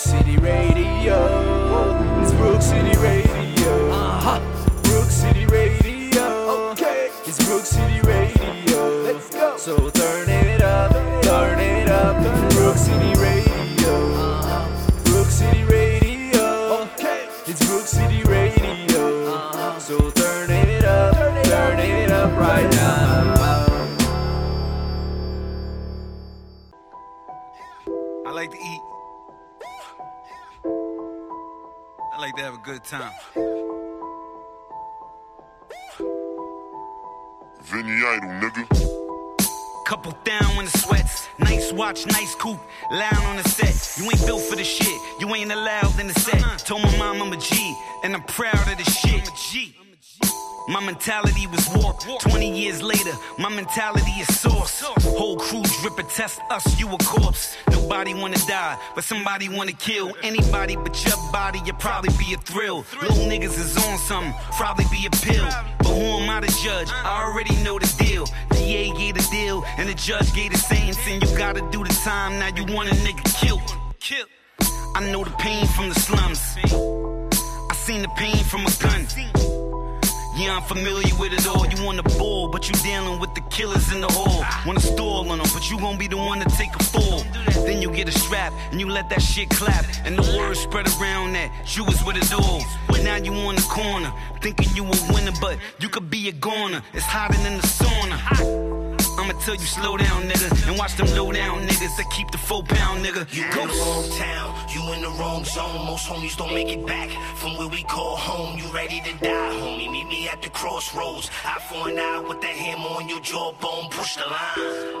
City Radio. Time. Vinny Idol, nigga. Couple down in the sweats. Nice watch, nice coupe. Loud on the set. You ain't built for the shit. You ain't allowed in the set. Told my mom I'm a G, and I'm proud of the shit. My mentality was warped. 20 years later, my mentality is source. Whole crew drip and test us, you a corpse. Nobody wanna die, but somebody wanna kill. Anybody but your body, you probably be a thrill. Little niggas is on something, probably be a pill. But who am I to judge? I already know the deal. DA gave the deal, and the judge gave the sentence. And you gotta do the time, now you want a nigga killed. Kill. I know the pain from the slums. I seen the pain from a gun. Yeah, I'm familiar with it all. You want the ball, but you dealing with the killers in the hall. Wanna stall on them, but you gon' be the one to take a fall. Then you get a strap and you let that shit clap. And the word spread around that you was with it all. Now you on the corner, thinking you a winner, but you could be a goner. It's hotter than the sauna. I'ma tell you slow down, nigga, and watch them low down niggas that keep the four pound nigga. You in the wrong town, you in the wrong zone. Most homies don't make it back from where we call home. You ready to die, homie? Meet me at the crossroads. Eye for an eye with that hammer on your jawbone. Push the line.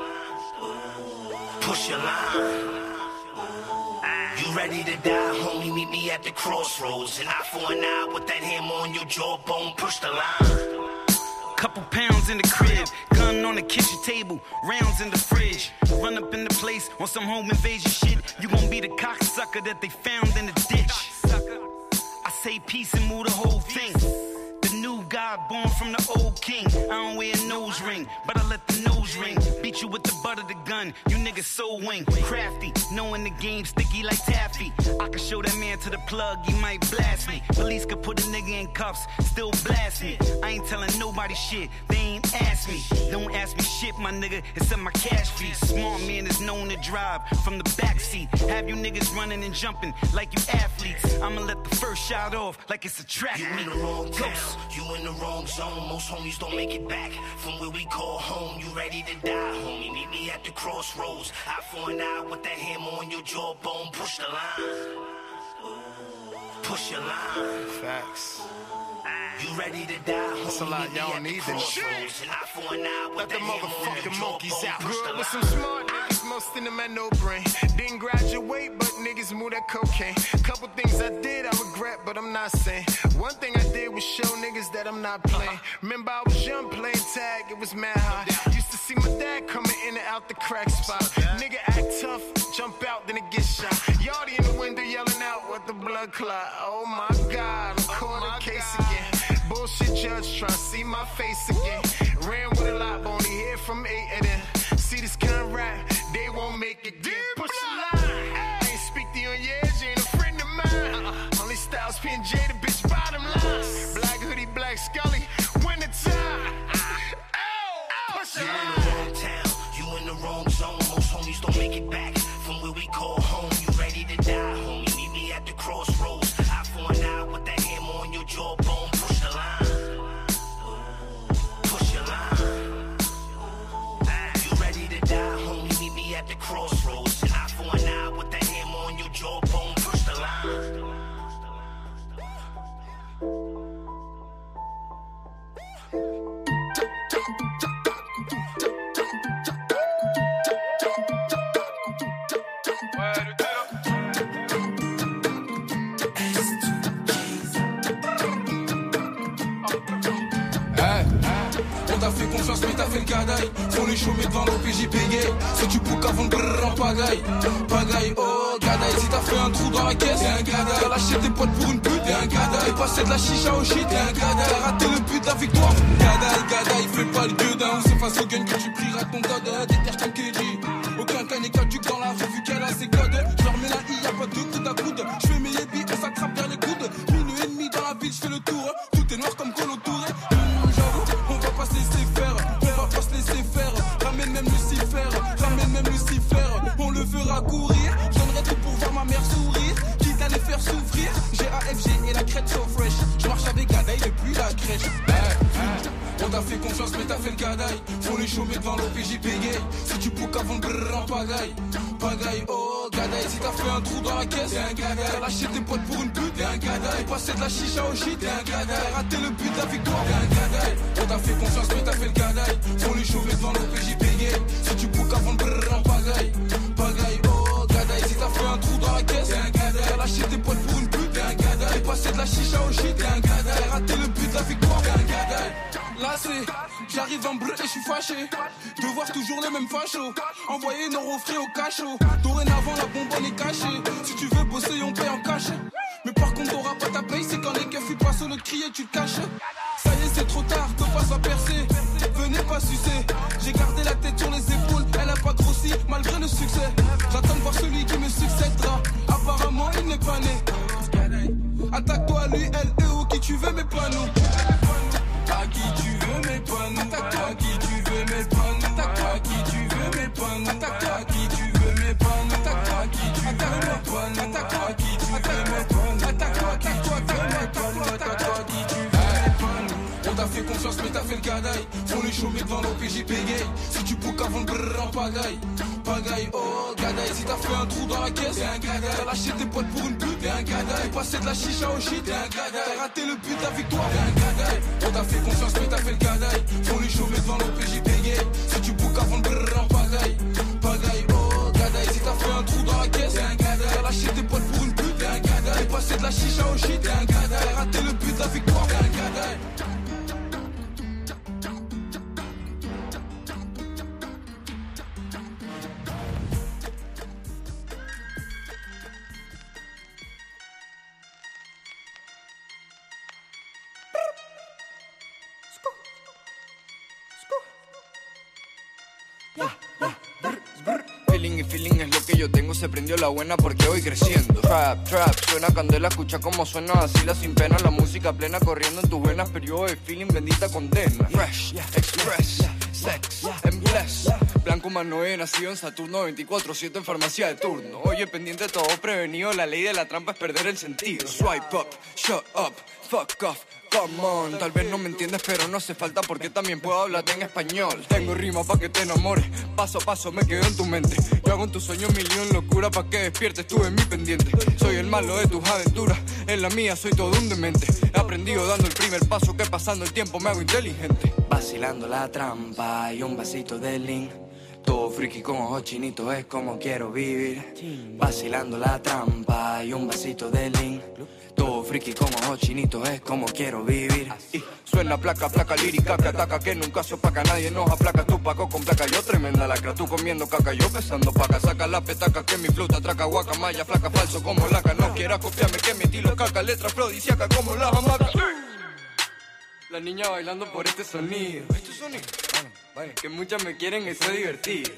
Push your line. You ready to die, homie? Meet me at the crossroads. An eye for an eye with that hammer on your jawbone. Push the line. Couple pounds in the crib, gun on the kitchen table, rounds in the fridge. Run up in the place on some home invasion shit. You gon' be the cocksucker that they found in the ditch. I say peace and move the whole thing. God born from the old king. I don't wear a nose ring, but I let the nose ring. Beat you with the butt of the gun. You niggas so wing. Crafty, knowing the game sticky like taffy. I can show that man to the plug, he might blast me. Police could put a nigga in cuffs, still blast me. I ain't telling nobody shit, they ain't ask me. Don't ask me shit, my nigga, except my cash fee. Smart man is known to drive from the backseat. Have you niggas running and jumping like you athletes. I'ma let the first shot off like it's a track You meet. in the wrong town, you in the wrong zone. Most homies don't make it back from where we call home. You ready to die, homie? Meet me at the crossroads. Eye for an eye with that hammer on your jawbone. Push the line. Push your line. Facts. You ready to die. That's a lot y'all at the need to know. crossroads. For an eye with Let the that hammer on your motherfucking monkeys out. Push the Grew up with some smart niggas, most of them had no brain. Didn't graduate, but niggas move that cocaine. Couple things I did I regret, but I'm not saying. One thing I did was show niggas that I'm not playing. Remember I was young playing tag, it was mad high. Used to see my dad coming in and out the crack spot. Nigga act tough, jump out, then it get shot. Yardie in the window yelling out with the blood clot. Oh my god, I'm caught a oh case again. Judge trying to see my face again. Ran with a lot, but only hear from eight of them. See this kind of rap, they won't make it good. Bouques avant de brrr en pagaille. Pagaille, oh gadaille Si t'as fait un trou dans la caisse, t'es un gadaille. T'as lâché tes potes pour une pute, t'es un gadaille. T'es passé de la chicha au shit, t'es un gadaille. T'as raté le but de la victoire. Gadaille, gadaille, fais pas le gueudin C'est face au gun que tu prieras ton code Déterre ton KD Aucun n'est caduc dans la rue vu qu'elle a ses codes Je leur mets la I, y'a pas de coude à coude On t'a fait confiance, mais t'as fait le gadaï. Faut les chômer devant l'OPJ pégay. Si tu pouques avant brrr en pagaille. Pagaille, oh. Si t'as fait un trou dans la caisse, t'es un gadaï. T'as lâché tes potes pour une pute, t'es un gadaï. Passé de la chicha au shit, t'es un gadaï. T'as raté le but de la victoire, t'es un gadaï. On t'a fait confiance, mais t'as fait le gadaï. Faut les chômer devant l'OPJ pégay. Si tu pouques avant brrr en pagaille. Pagaille, oh, gadaï. Si t'as fait un trou dans la caisse, t'es un gadaï. T'as lâché tes potes pour une t'es passé de la chicha au shit. T'as raté le but de la victoire, gadaï. Lassé, j'arrive en bleu et je suis fâché. De voir toujours les mêmes fachos. Envoyer nos refrains au cachot. Dorénavant la bonbonne est cachée. Si tu veux bosser on paye en cash Mais par contre t'auras pas ta paye C'est quand les keufs ils passent le crier tu te caches. Ça y est c'est trop tard, te passe à percer. Venez pas sucer. J'ai gardé la tête sur les épaules Elle a pas grossi malgré le succès. J'attends de voir celui qui me succédera. Apparemment il n'est pas né Attaque-toi lui, elle et où qui tu veux mais pas nous à qui tu veux mais pas nous Attaque-toi à qui tu veux mais pas nous Attaque-toi à qui tu veux mais pas nous Attaque-toi fait le gadaï Faut les chômer devant l'OPJ pégay Si tu pouques avant de brrr en pagaille. Pagaille, oh gadaï Si t'as fait un trou dans la caisse, t'es un gadaï T'as lâché tes potes pour une pute, t'es un gadaï T'es passé de la chicha au shit, t'es un gadaï T'as raté le but de la victoire, t'es un gadaï On t'a fait confiance mais t'as fait le gadaï Faut les chômer devant l'OPJ pégay Si tu pouques avant de brrr en pagaille. Pagaille, oh gadaï Si t'as fait un trou dans la caisse, t'es un gadaï T'as lâché tes potes pour une pute, t'es un gadaï T'es passé de la chicha au shit, t'es un gadaï T'as raté le but de la victoire, t'es un gadaï Feeling es lo que yo tengo, se prendió la buena porque voy creciendo. Trap, trap, suena candela, escucha como suena así la sin pena. La música plena corriendo en tus venas, periodo de feeling, bendita condena. Fresh, express, sex, and bless. Blanco Manoe, nacido en Saturno 24-7 en farmacia de turno. Oye, pendiente todo prevenido, la ley de la trampa es perder el sentido. Swipe up, shut up, fuck off. Come on, tal vez no me entiendes, pero no hace falta porque también puedo hablarte en español. Tengo rima pa' que te enamores, paso a paso me quedo en tu mente. Yo hago en tus sueños millón locura pa' que despiertes, tú en mi pendiente. Soy el malo de tus aventuras, en la mía soy todo un demente. He aprendido dando el primer paso que pasando el tiempo me hago inteligente. Vacilando la trampa y un vasito de link. Todo friki con ojos chinitos es como quiero vivir. Vacilando la trampa y un vasito de link. Todo friki con ojos chinitos es como quiero vivir. Suena placa, placa lírica que ataca, que nunca se opaca, nadie nos aplaca. Tú paco con placa, yo tremenda lacra. Tú comiendo caca, yo pesando paca. Saca la petaca que mi flauta atraca, guaca, maya, flaca, falso como laca. No quiera copiarme que mi estilo caca, letra afrodisíaca como la hamaca. La niña bailando por este sonido. Este sonido. Que muchas me quieren y soy divertido.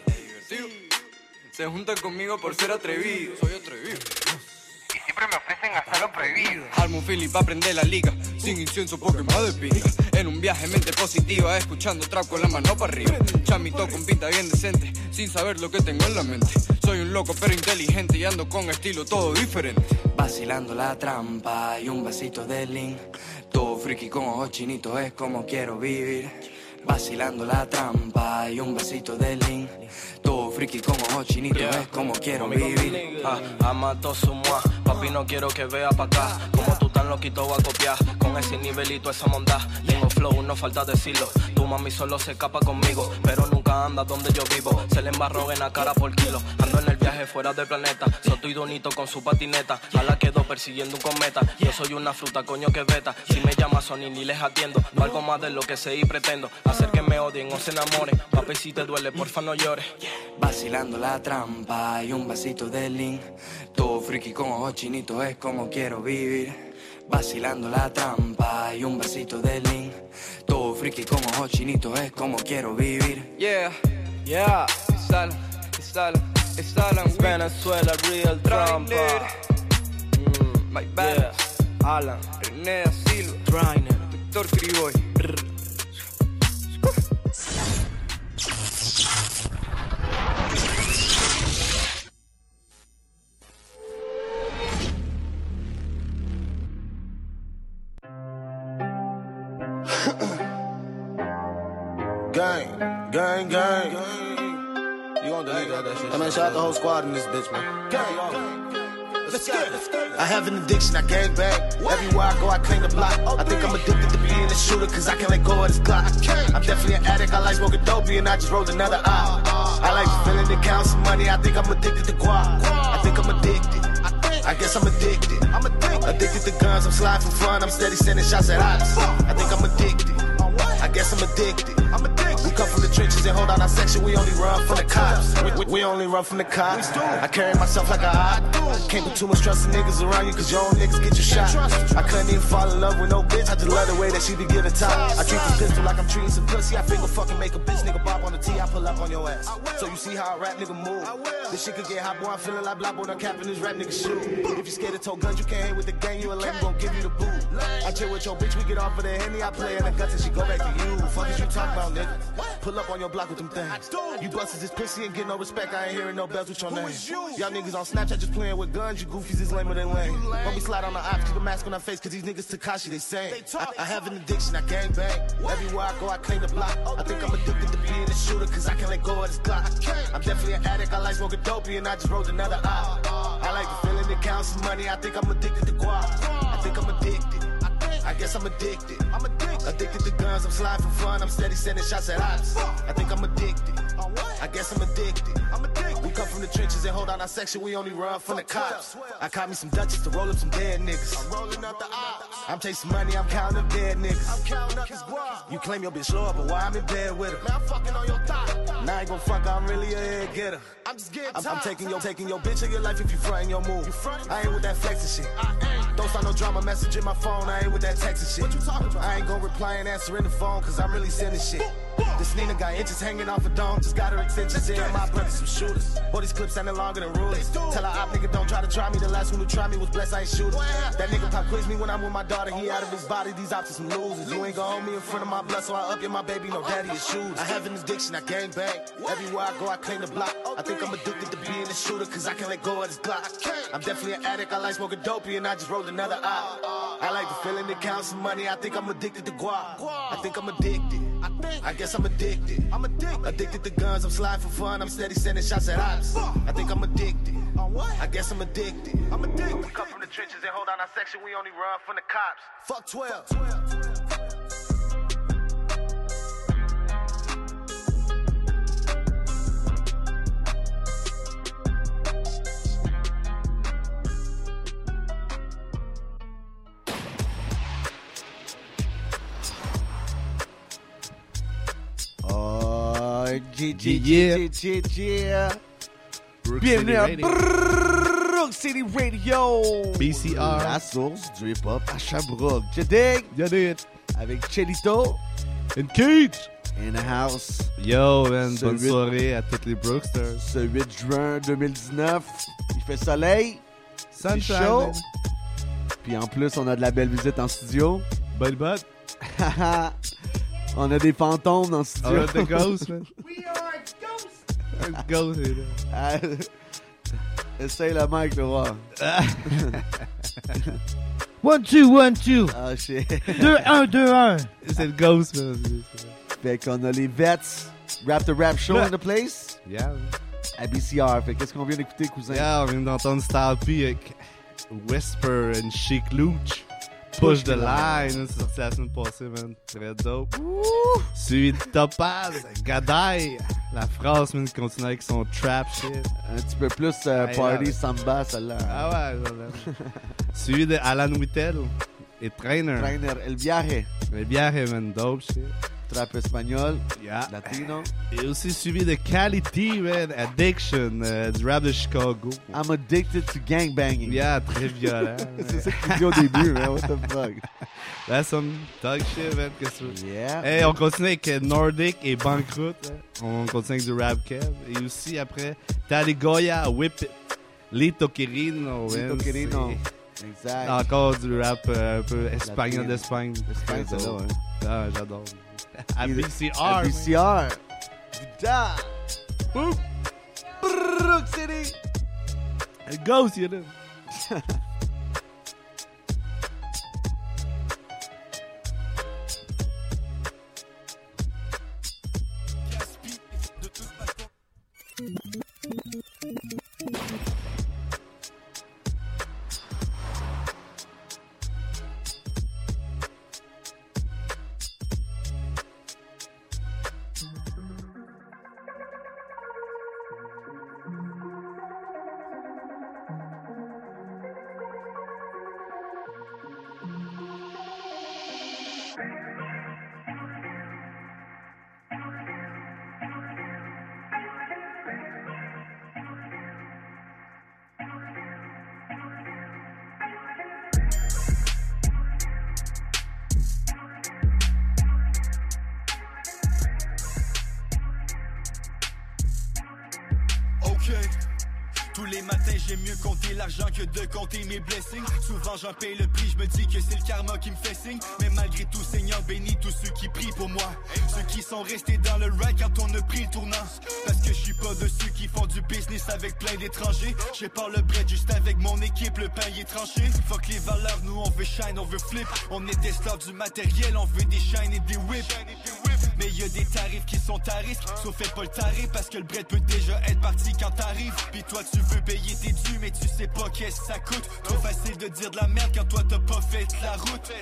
Se juntan conmigo por ser atrevido. Soy atrevido. Siempre me ofrecen hasta lo prohibido. Armo un Philip aprende la liga Sin incienso porque más de pinga En un viaje mente positiva Escuchando trap con la mano para arriba. Chamito con pinta bien decente Sin saber lo que tengo en la mente. Soy un loco pero inteligente Y ando con estilo todo diferente. Vacilando la trampa Y un vasito de lean. Todo friki con ojos chinitos Es como quiero vivir Vacilando la trampa y un vasito de lean Todo friki con ojos chinitos Es como quiero vivir Ah, ama todo su mua. Papi, no quiero que vea pa' acá. Como tú tan loquito va a copiar. Con ese nivelito, esa mondad. Tengo flow, no falta decirlo. Tu mami solo se escapa conmigo. Pero nunca anda donde yo vivo. Se le embarró en la cara por kilo. Ando en el viaje fuera del planeta. Soto y Donito con su patineta. A la quedo persiguiendo un cometa. Yo soy una fruta, coño que beta. Si me llama Sony ni les atiendo. No algo más de lo que sé y pretendo. Hacer que me odien o se enamoren. Papi, si te duele, porfa no llores. Vacilando la trampa y un vasito de lean Todo friki con ojos chinitos es como quiero vivir Vacilando la trampa y un vasito de Todo friki con ojos chinitos es como quiero vivir Yeah, yeah It's Alan, it's Alan, it's Alan Week. Venezuela, real trampa. Mm, My bad yeah. Alan, René Silva Trainer. Víctor Criboy Gang, gang, gang. You gonna delete that, that shit? I mean, shout out the whole squad in this bitch, man. Gang, Let's get it. I have an addiction, I gang bang. Everywhere I go, I claim the block. Oh, I think I'm addicted to being a shooter, cause I can't let go of this Glock. I'm definitely an addict, I like smoking dopey, and I just rolled another oh, eye. Oh, I like feeling the count some money, I think I'm addicted to guap. I think I'm addicted. I guess I'm addicted. I'm addicted. Addicted to guns, I'm sliding for fun, I'm steady sending shots at ops. I think I'm addicted. I guess I'm addicted. I'm addicted. We come from the trenches and hold on our section. We only run from the cops. We, we, we only run from the cops. I carry myself like a hot. Can't put too much trust in niggas around you, cause your own niggas get you shot. I couldn't even fall in love with no bitch. I just love the way that she be giving top. I treat this pistol like I'm treating some pussy. I figure fucking make a bitch nigga bop on the T. I pull up on your ass. So you see how a rap nigga move. This shit could get hot, boy. I'm feeling like black boy. I'm capping this rap nigga shoe. If you scared of tow guns, you can't hang with the gang. You a lame, gon' give you the boot. I chill with your bitch, we get off of the henny. I play in the guts and she go back to you. Fuck is you talk about, nigga? Pull up on your block with them things. You busted this pussy and get no respect. I ain't hearing no bells with your name. Y'all niggas on Snapchat just playing with guns. You goofies is lamer than lame. Don't be slide on the ops, keep a mask on our face, cause these niggas Takashi, they same. I, I have an addiction, I gang bang. Everywhere I go, I claim the block. I think I'm addicted to being a shooter, cause I can't let go of this Glock. I'm definitely an addict, I like smoking dopey, and I just rolled another eye. I like the feeling that counts some money. I think I'm addicted to guap. I think I'm addicted. I guess I'm addicted. I'm addicted. Addicted to guns. I'm sliding for fun. I'm steady sending shots at ops. I think I'm addicted. I guess I'm addicted. I'm addicted. We come from the trenches and hold on our section. We only run from the cops. I caught me some Dutches to roll up some dead niggas. I'm rolling up the ops. I'm chasing money. I'm counting up dead niggas. I'm counting up his guap. You claim your bitch low but why I'm in bed with her? Man, I'm fucking on your thigh. Now I ain't gon' fuck. I'm really a head getter. I'm just getting I'm, I'm taking your taking your bitch of your life if you frontin' your move. I ain't with that flexing shit. Don't start no drama message in my phone. I ain't with that texting shit. What you talking about? I ain't gon' reply and answer in the phone, cause I'm really sending shit. This Nina got inches hanging off a dome, just got her extensions in. My brothers some shooters. Boy, these clips sounding longer than rulers. Tell her op nigga don't try to try me. The last one who tried me was blessed, I ain't shooter. That nigga pop quiz me when I'm with my daughter. He out of his body, these options some losers. You ain't gon' hold me in front of my blood, so I up your my baby, no daddy is shoes. I have an addiction, I gang bang. Everywhere I go, I claim the block. I think I'm addicted to being a shooter, cause I can't let go of this Glock. I'm definitely an addict, I like smoking dopey, and I just rolled another eye. I like the feeling that counts some money. I think I'm addicted to guap. I think I'm addicted. I guess I'm addicted. I'm addicted. Addicted to guns. I'm sliding for fun. I'm steady sending shots at ops. I think I'm addicted. I guess I'm addicted. I'm addicted. We come from the trenches and hold on our section. We only run from the cops. Fuck 12. Bienvenue à. Brook City Radio. BCR. La source du hip-hop à Sherbrooke. Dig. You did. Avec Chelito And Keith. in the house. Yo, man, bonne huit- soirée à toutes les Brooksters. Ce 8 juin 2019. Il fait soleil. C'est Sunshine, chaud. Puis en plus, on a de la belle visite en studio. Bud Bud. on a des fantômes dans le studio. On a the ghost, man. Ghost est là. Ah, Essaye le mic, le voir. One, two, one, two. Ah, shit. 2, 1, 2, 1. C'est le ghost, man. Fait qu'on a les vets. Rap the Rap Show in the place. Yeah, man. À BCR. Fait qu'est-ce qu'on vient d'écouter, cousin? Yeah, on vient d'entendre Style P avec Whisper and Chic Looch. Push the line, c'est sorti la semaine passée, man. Très dope. Suivi de Topaz, Gadaï. La phrase, man, continue avec son trap shit. Un petit peu plus euh, Hey, party là, samba, celle-là. Ah ouais, ouais. Suivi de Alan Whittel et Trainer. Trainer El Viaje. Le viaje, man, dope shit. Trap espagnol. Yeah. Latino. Et aussi suivi de Cali T, man, Addiction, euh, du rap de Chicago. I'm addicted to gangbanging. Yeah, très violent. C'est ça que tu dis au début, man. What the fuck? That's some thug shit, man. Qu'est-ce que? Yeah. Hey, on continue avec euh, Nordic et Banqueroute. hein. On continue avec du rap kev. Et aussi après, Taligoya, Whip It. Lito Quirino. man, Lito Quirino. Exact. Encore du rap euh, un peu espagnol d'Espagne. Espagne, c'est là, ouais. Ah, j'adore. BCR. À man. BCR. Putain. Boop. Brook City. It goes, il est paye le prix, je me dis que c'est le karma qui me fait signe. Mais malgré tout, Seigneur bénis tous ceux qui prient pour moi. Ceux qui sont restés dans le ride quand on a pris le tournant. Parce que je suis pas de ceux qui font du business avec plein d'étrangers. Je par le bread juste avec mon équipe, le pain y est tranché. Fuck les valeurs, nous on veut shine, on veut flip. On est des du matériel, on veut des shine et des whips. Qui sont à risque. Sauf pas le tarif parce que le bread peut déjà être parti quand t'arrives. Puis toi tu veux payer tes dûs mais tu sais pas qu'est-ce que ça coûte. Trop facile de dire de la merde quand toi t'as pas fait la route.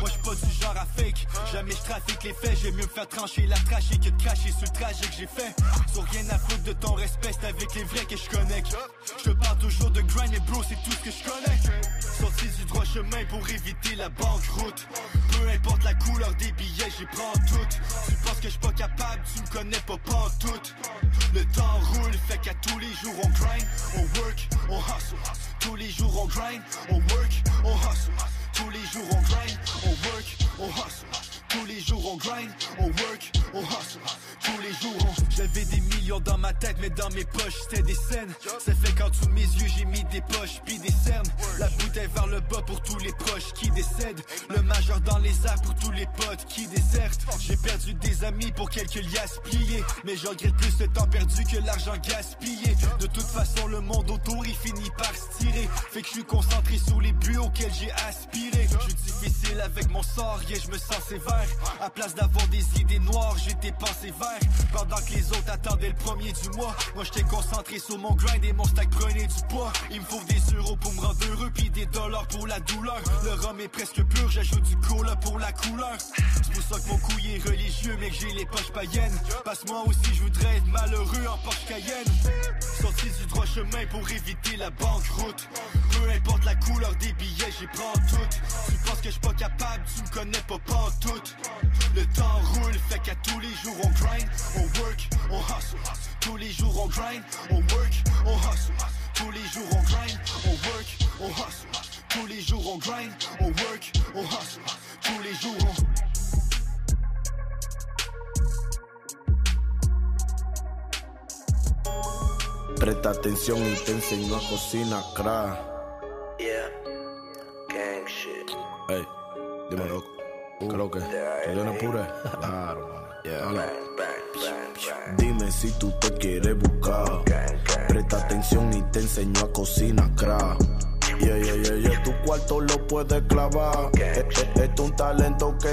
Moi j'suis pas du genre à fake. Jamais je trafique les faits. J'aime mieux me faire trancher la trachée que de cracher sur le trajet que j'ai fait. Sur rien à foutre de ton respect C'est avec les vrais que je connecte. Je parle toujours de grind et bro c'est tout ce que je connais Sorti du droit chemin pour éviter la banqueroute. Peu importe la couleur des billets j'y prends toutes Tu penses que je suis pas capable, tu me connais pas pantoute. Le temps roule, fait qu'à tous les jours on grind, on work, on hustle. Tous les jours on grind, on work, on hustle. Tous les jours on grind, on work, on hustle. Tous les jours on grind, on work, on hustle Tous les jours. J'avais des millions dans ma tête mais dans mes poches c'était des scènes. Ça fait qu'en dessous de mes yeux j'ai mis des poches puis des cernes. La bouteille vers le bas pour tous les proches qui décèdent. Le majeur dans les airs pour tous les potes qui désertent. J'ai perdu des amis pour quelques liasses pliées. Mais je regrette plus le temps perdu que l'argent gaspillé. De toute façon le monde autour il finit par se tirer. Fait que je suis concentré sur les buts auxquels j'ai aspiré. Je suis difficile avec mon sort, yeah je me sens sévère. À place d'avoir des idées noires, j'ai des pensées vertes Pendant que les autres attendaient le premier du mois. Moi j'étais concentré sur mon grind et mon stack prenait du poids. Il me faut des euros pour me rendre heureux Puis des dollars pour la douleur. Le rhum est presque pur, j'ajoute du cola pour la couleur. C'est pour ça que mon couille est religieux Mais que j'ai les poches païennes. Parce moi aussi je voudrais être malheureux en Porsche Cayenne. Sorti du droit chemin pour éviter la banqueroute. Peu importe la couleur des billets, j'y prends toutes Tu penses que je suis pas capable, tu me connais pas pantoute. Le temps roule, fait qu'à tous les jours on grind, on work, on hustle. Tous les jours on grind, on work, on hustle. Tous les jours on grind, on work, on hustle. Tous les jours on... Presta atención y te enseño a cocinar crack. Yeah, gang shit. Ey, dime loco. ¿Qué es lo que? ¿Tú tienes puré? Claro, man. Dale. Dime si tú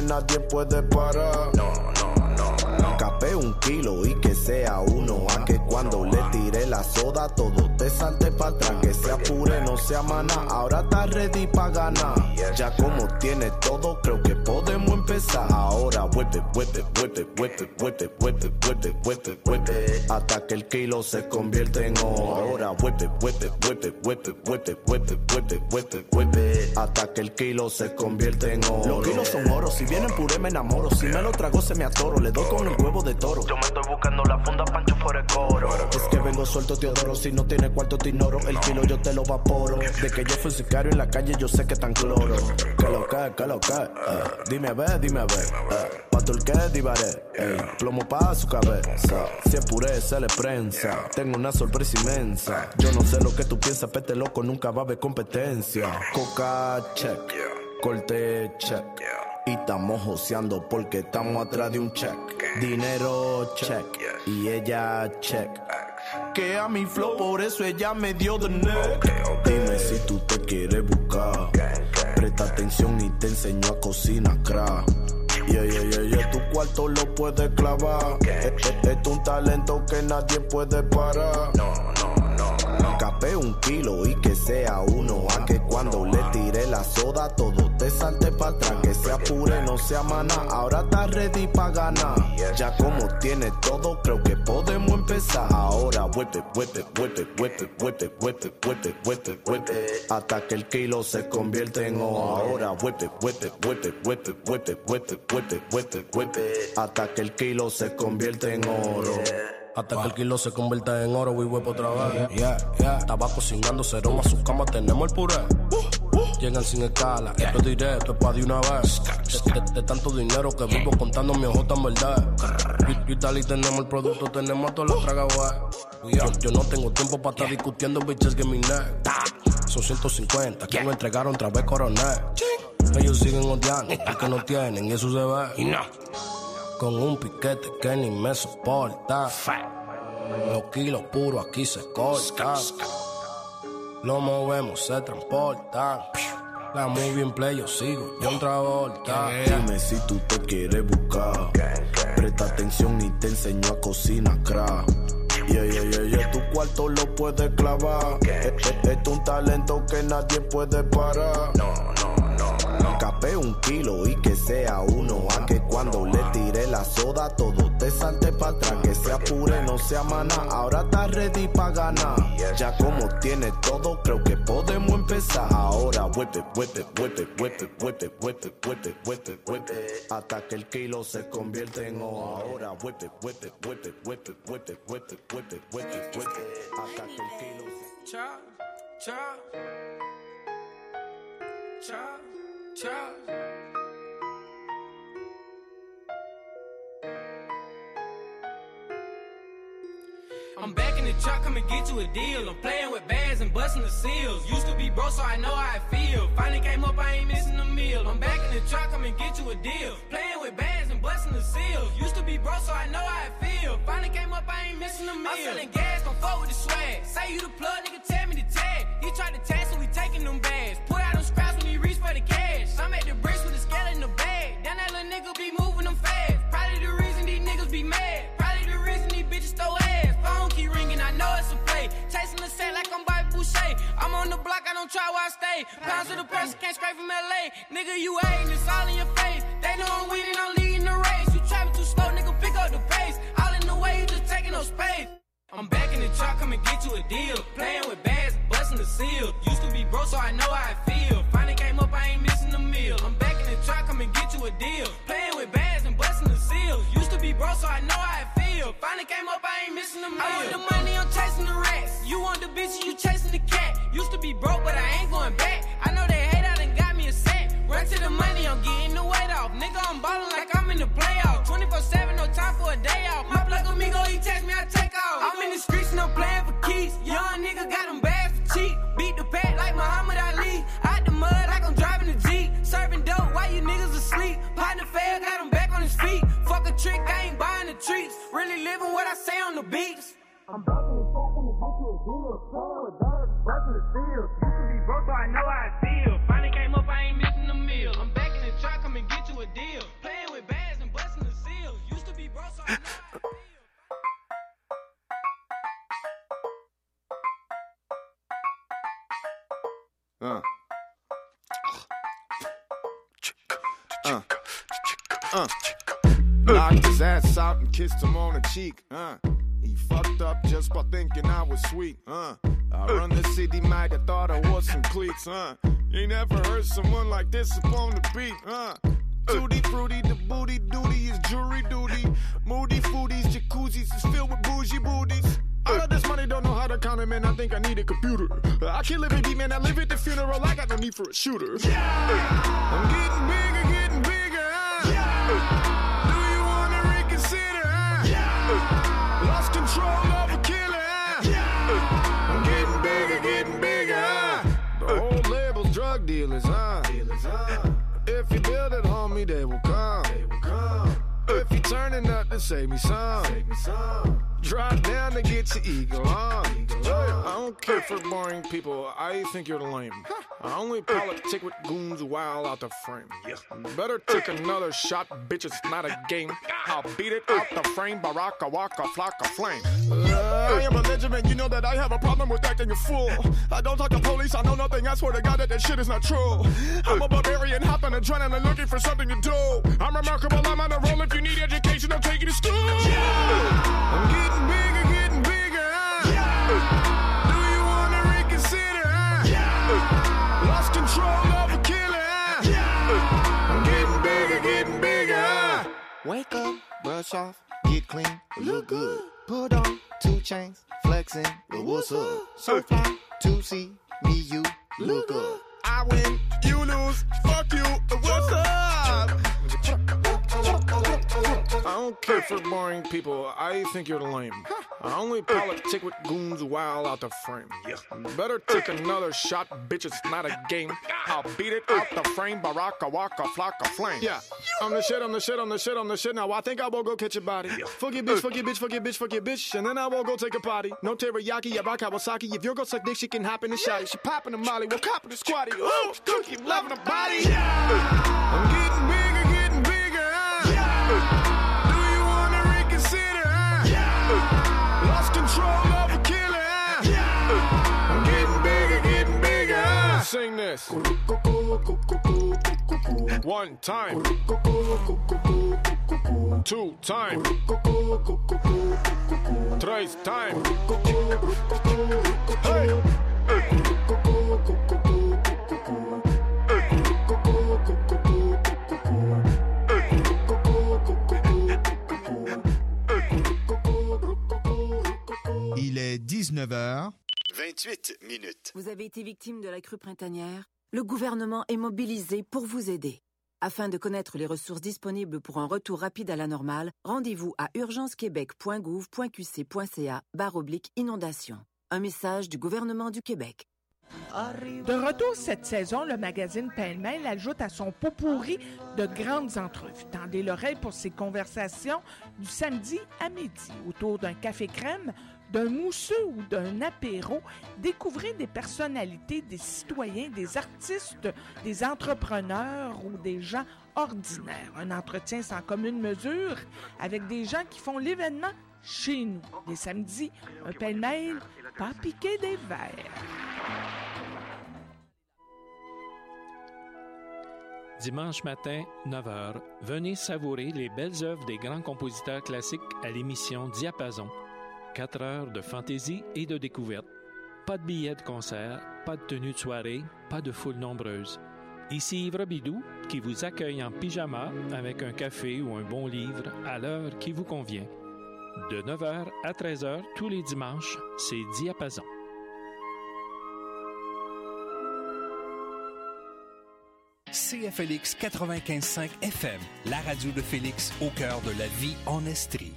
nadie puede parar. No, no, no, no. Capé un kilo y que sea uno. A que cuando le tire la soda todo te salte para atrás. Que sea pure, no sea maná. Ahora estás ready para ganar. Ya como tienes todo, creo que podemos empezar. Ahora whip it, whip it, whip it, whip it, whip it, whip it, whip it, whip it, whip it. Hasta que el kilo se convierte en oro. Ahora whip it, whip it, whip it, whip it, whip it, whip it, whip it, whip it, whip it. Hasta que el kilo se convierte en oro. Los kilos son oro, si vienen puré me enamoro. Si me lo trago se me atoro, le doy con el huevo de toro. Yo me estoy buscando la funda pancho fuera de coro. Es que vengo suelto, Teodoro. Si no tiene cuarto, te ignoro. El kilo yo te lo vaporo. De que yo fui sicario en la calle, yo sé que tan cloro. Que lo que, que lo eh. Dime a ver, dime a ver. eh. El que divaré. ey. Plomo pa' su cabeza. Si es puré, se le prensa. Tengo una sorpresa inmensa. Yo no sé lo que tú piensas, pete loco, nunca va a haber competencia. Coca, check. Corte, check. Y estamos joseando porque estamos atrás de un check. Dinero, check. Y ella, check. Que a mi flow, por eso ella me dio neck. Dime si tú te quieres buscar. Presta atención y te enseño a cocinar crack. Yeah, yeah, yeah, yeah, tu cuarto lo puedes clavar. Eh, eh, Esto es un talento que nadie puede parar. No, no. Capé un kilo y que sea uno. A que cuando le tiré la soda, todo te salte para atrás. Que sea pure, no sea maná. Ahora estás ready para ganar. Ya como tiene todo, creo que podemos empezar. Ahora huepe, huepe, huepe, huepe, huepe, huepe, huepe, huepe, huepe. Hasta que el kilo se convierte en O. Ahora huepe, huepe, huepe, huepe, huepe, huepe, huepe, huepe, huepe. Hasta que el kilo se convierte en oro. Hasta que el kilo se convierta en oro, we huevo otra vez. Yeah, yeah. Estaba cocinando cero más su cama, tenemos el puré. Llegan sin escala, esto es directo, es pa' de una vez. De, de- de tanto dinero que vivo contando mi ojota en verdad. Y, y tal y tenemos el producto, tenemos todas las tragas, guay. Yo, yo no tengo tiempo para estar discutiendo, bitches, que mi neck. Son 150, que me entregaron otra vez coroné. Ellos siguen odiando, porque no tienen, y eso se ve. Con un piquete que ni me soporta. Los kilos puros aquí se cortan. Lo movemos, se transportan. La movie en play, yo sigo, John Travolta. Dime si tú te quieres buscar. Presta atención y te enseño a cocinar crack. Yeah, yeah, yeah, yeah, tu cuarto lo puedes clavar. Eh, Esto es un talento que nadie puede parar. No, no, rapé un kilo y que sea uno. A que cuando le tiré la soda, todo te salte para atrás. Que sea pure, no sea maná. Ahora estás ready para ganar. Ya como tiene todo, creo que podemos empezar. Ahora huepe, huepe, huepe, huepe, huepe, huepe, huepe, huepe, huepe. Hasta que el kilo se convierte en O. Ahora huepe, huepe, huepe, huepe, huepe, huepe, huepe, huepe, huepe. Hasta que el kilo se. Cha, cha. Cha. Cha. I'm back in the truck, come and get you a deal. I'm playing with bags and busting the seals. Used to be broke, so I know how I feel. Finally came up, I ain't missing a meal. I'm back in the truck, come and get you a deal. Playing with bags and busting the seals. Used to be broke, so I know how I feel. Finally came up, I ain't missing a meal. I'm selling gas, don't fuck with the swag. Say you the plug, nigga, tell me the tag. He tried to tag, so we taking them bags. Put out them scraps reach for the cash. I'm at the bricks with a scale in the bag. Down that little nigga be moving them fast. Probably the reason these niggas be mad. Probably the reason these bitches throw ass. Phone keep ringing, I know it's a play. Chasing the set like I'm by Boucher. I'm on the block, I don't try where I stay. Pounds of the person can't scrape from LA. Nigga, you hating, it's all in your face. They know I'm winning, I'm leading the race. You trapping too slow, nigga, pick up the pace. All in the way, you just taking no space. I'm back in the truck, come and get you a deal. Playing with bags, busting the seal. Used to be broke, so I know how I feel. Finally came up, I ain't missing a meal. I'm back in the truck, come and get you a deal. Playing with bags and busting the seals. Used to be broke, so I know how I feel. Finally came up, I ain't missing a meal. I want the money, I'm chasing the rats. You want the bitch, you chasing the cat. Used to be broke, but I ain't going back. I know they Run to the money, I'm getting the weight off. Nigga, I'm ballin' like I'm in the playoff. 24 7, no time for a day off. My plug amigo, he text me, I take off. I'm in the streets and I'm playing for keys. Young nigga got them bags for cheap. Beat the pack like Muhammad Ali. Out the mud like I'm driving a Jeep. Serving dope while you niggas asleep. Partner fail, got him back on his feet. Fuck a trick, I ain't buying the treats. Really living what I say on the beats. I'm back in I'm gonna get you a deal. Playing with dogs, busting the seals. Used to be broke, so I know I feel. Uh. Uh. Uh. Knocked his ass out and kissed him on the cheek. Uh. He fucked up just by thinking I was sweet. Uh. I run the city, might have thought I was some cleats. Uh. You ain't never heard someone like this upon the beat. Uh. Tutti fruity, the booty duty is jury duty. Moody foodies, jacuzzis is filled with bougie booties. All of this money don't know how to count it, man. I think I need a computer. I can't live every beat, man. I live at the funeral. I got no need for a shooter. Yeah! I'm getting bigger, getting bigger. Huh? Do you wanna reconsider? Huh? Lost control of a killer. Huh? I'm getting bigger, getting bigger. The whole label's drug dealers, huh? Dealers, huh? If you build it, homie, they will come. They will come. If you turning up to save me some. Drive down to get your eagle on. I don't care for boring people. I think you're lame. I only politic with goons while out the frame. Better take another shot, bitch. It's not a game. I'll beat it out the frame. Baraka waka flock of flame. I am a Benjamin. You know that I have a problem with acting a fool. I don't talk to police. I know nothing. I swear to God that that shit is not true. I'm a barbarian, hopping adrenaline, looking for something to do. I'm remarkable. I'm on a roll. If you need education, I'll take you to school. I'm getting bigger, getting bigger. huh? Do you wanna reconsider? huh? Lost control of a killer. huh? I'm getting bigger, getting bigger. Wake up, brush off, get clean, look good. Put on two chains, flexing, but what's up? So fly to see me, you look good. I win, you lose. Fuck you. What's up? I don't care for boring people. I think you're lame. I only politic with goons while out the frame. Better take another shot, bitch. It's not a game. I'll beat it out the frame. Baraka waka flock of flame. Yeah, I'm the shit. I'm the shit. I'm the shit. I'm the shit. Now I think I will go catch a body. Fuck your bitch. Fuck your bitch. Fuck your bitch. Fuck your bitch. And then I will go take a potty. No teriyaki. Yeah, rock Kawasaki. If you're gonna suck dick, she can hop in the shotty. She popping the molly. We'll cop in the squatty. Ooh, cookie, loving the body. Yeah. I'm getting bigger, Sing this. One time. Two time. Thrice time. Il est 19h. 28 minutes. Vous avez été victime de la crue printanière Le gouvernement est mobilisé pour vous aider. Afin de connaître les ressources disponibles pour un retour rapide à la normale, rendez-vous à urgencequebec.gouv.qc.ca barre oblique inondation. Un message du gouvernement du Québec. De retour cette saison, le magazine Pêle-Mêle ajoute à son pot pourri de grandes entrevues. Tendez l'oreille pour ces conversations du samedi à midi autour d'un café crème, d'un mousseux ou d'un apéro. Découvrez des personnalités, des citoyens, des artistes, des entrepreneurs ou des gens ordinaires. Un entretien sans commune mesure avec des gens qui font l'événement chez nous. Les samedis, un pêle-mêle, pas piqué des verres. Dimanche matin, 9h, venez savourer les belles œuvres des grands compositeurs classiques à l'émission Diapason. 4 heures de fantaisie et de découverte. Pas de billets de concert, pas de tenue de soirée, pas de foule nombreuse. Ici Yves Bidou qui vous accueille en pyjama avec un café ou un bon livre à l'heure qui vous convient. De 9h à 13h tous les dimanches, c'est Diapason. CFLX 95.5 FM, la radio de Félix au cœur de la vie en Estrie.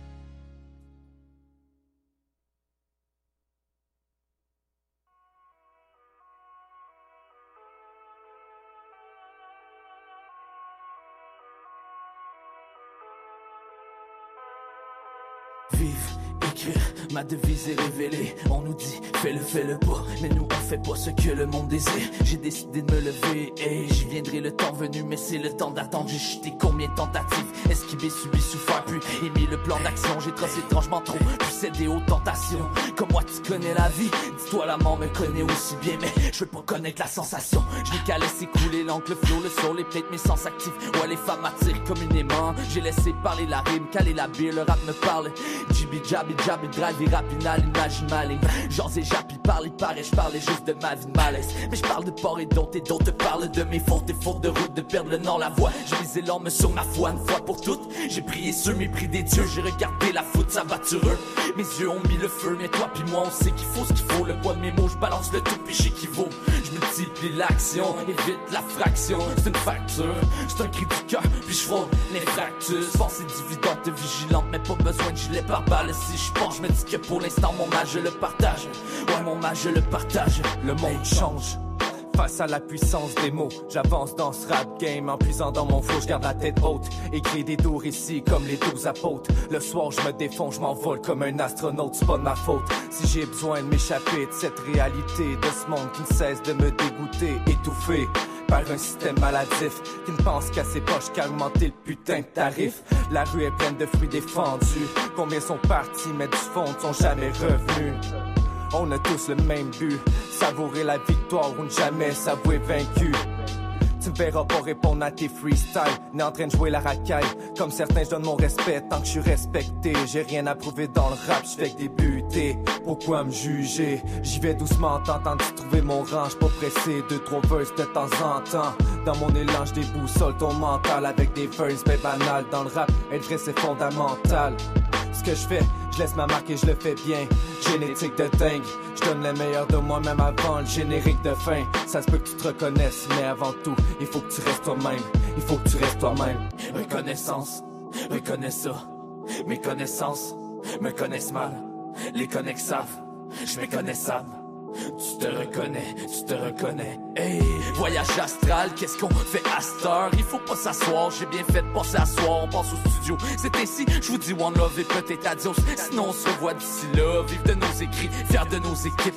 Ma devise est révélée. On nous dit, fais-le, fais-le pas. Mais nous, on fait pas ce que le monde désire. J'ai décidé de me lever et j'y viendrai le temps venu. Mais c'est le temps d'attendre. J'ai chuté combien de tentatives? Esquivé, subi, souffert, puis émis le plan d'action? J'ai tracé étrangement trop, puis cédé aux tentations. Comme moi, tu connais la vie. Dis-toi, la mort me connaît aussi bien. Mais je veux pas connaître la sensation. Je n'ai qu'à laisser couler l'encre, le flot, le son, les plates, mes sens actifs. Ouais, les femmes m'attirent communément. J'ai laissé parler la rime, caler la bière, le rap me parle. Jibby, jabby, jabby, drive rapinal, imagine mal. J'en ai jappy, parler, pareil, je parlais juste de ma vie de malaise. Mais je parle de port et d'autres et d'autres parlent de mes fautes et fautes de route, de perdre le nord, la voix. J'ai misé l'homme sur ma foi une fois pour toutes. J'ai prié sur mépris des dieux, j'ai regardé la foot, va heureux. Mes yeux ont mis le feu, mais toi puis moi on sait qu'il faut ce qu'il faut. Le poids de mes mots, je balance le tout puis qui vaut. Je multiplie l'action, évite la fraction. C'est une facture, c'est un cri du cœur, puis je frôle les fractures. Force et dividende vigilante, mais pas besoin de gilet par balle. Si je pense, je me dis que pour l'instant mon âge je le partage. Ouais, mon âge je le partage. Le monde change. Face à la puissance des mots, j'avance dans ce rap game en puisant dans mon flow, je garde la tête haute. Écris des doux récits comme les douze apôtres. Le soir, je me défonce, je m'envole comme un astronaute, c'est pas de ma faute. Si j'ai besoin de m'échapper de cette réalité, de ce monde qui ne cesse de me dégoûter, étouffé par un système maladif qui ne pense qu'à ses poches qu'à augmenter le putain de tarif. La rue est pleine de fruits défendus. Combien sont partis, mais du fond ne sont jamais revenus. On a tous le même but, savourer la victoire ou ne jamais s'avouer vaincu. Tu me verras pas répondre à tes freestyles, ni en train de jouer la racaille. Comme certains, je donne mon respect tant que je suis respecté. J'ai rien à prouver dans le rap, je fais que débuter. Pourquoi me juger? J'y vais doucement, tentant de trouver mon rang. J'suis pas pressé, deux trois verses de temps en temps. Dans mon élan, je déboussole ton mental avec des verses ben banales. Dans le rap, être vrai c'est fondamental. Ce que je fais, je laisse ma marque et je le fais bien. Génétique de dingue, je donne le meilleur de moi-même avant le générique de fin. Ça se peut que tu te reconnaisses, mais avant tout, il faut que tu restes toi-même. Il faut que tu restes toi-même. Reconnaissance, reconnais ça. Mes connaissances me connaissent mal. Les connexes savent, je méconnais ça. Tu te reconnais, tu te reconnais. Hey, voyage astral, qu'est-ce qu'on fait à cette heure? Il faut pas s'asseoir, j'ai bien fait de pas s'asseoir, on passe au studio. C'est ainsi, je vous dis one love et peut-être adios. Sinon on se revoit d'ici là, vive de nos écrits, fier de nos équipes.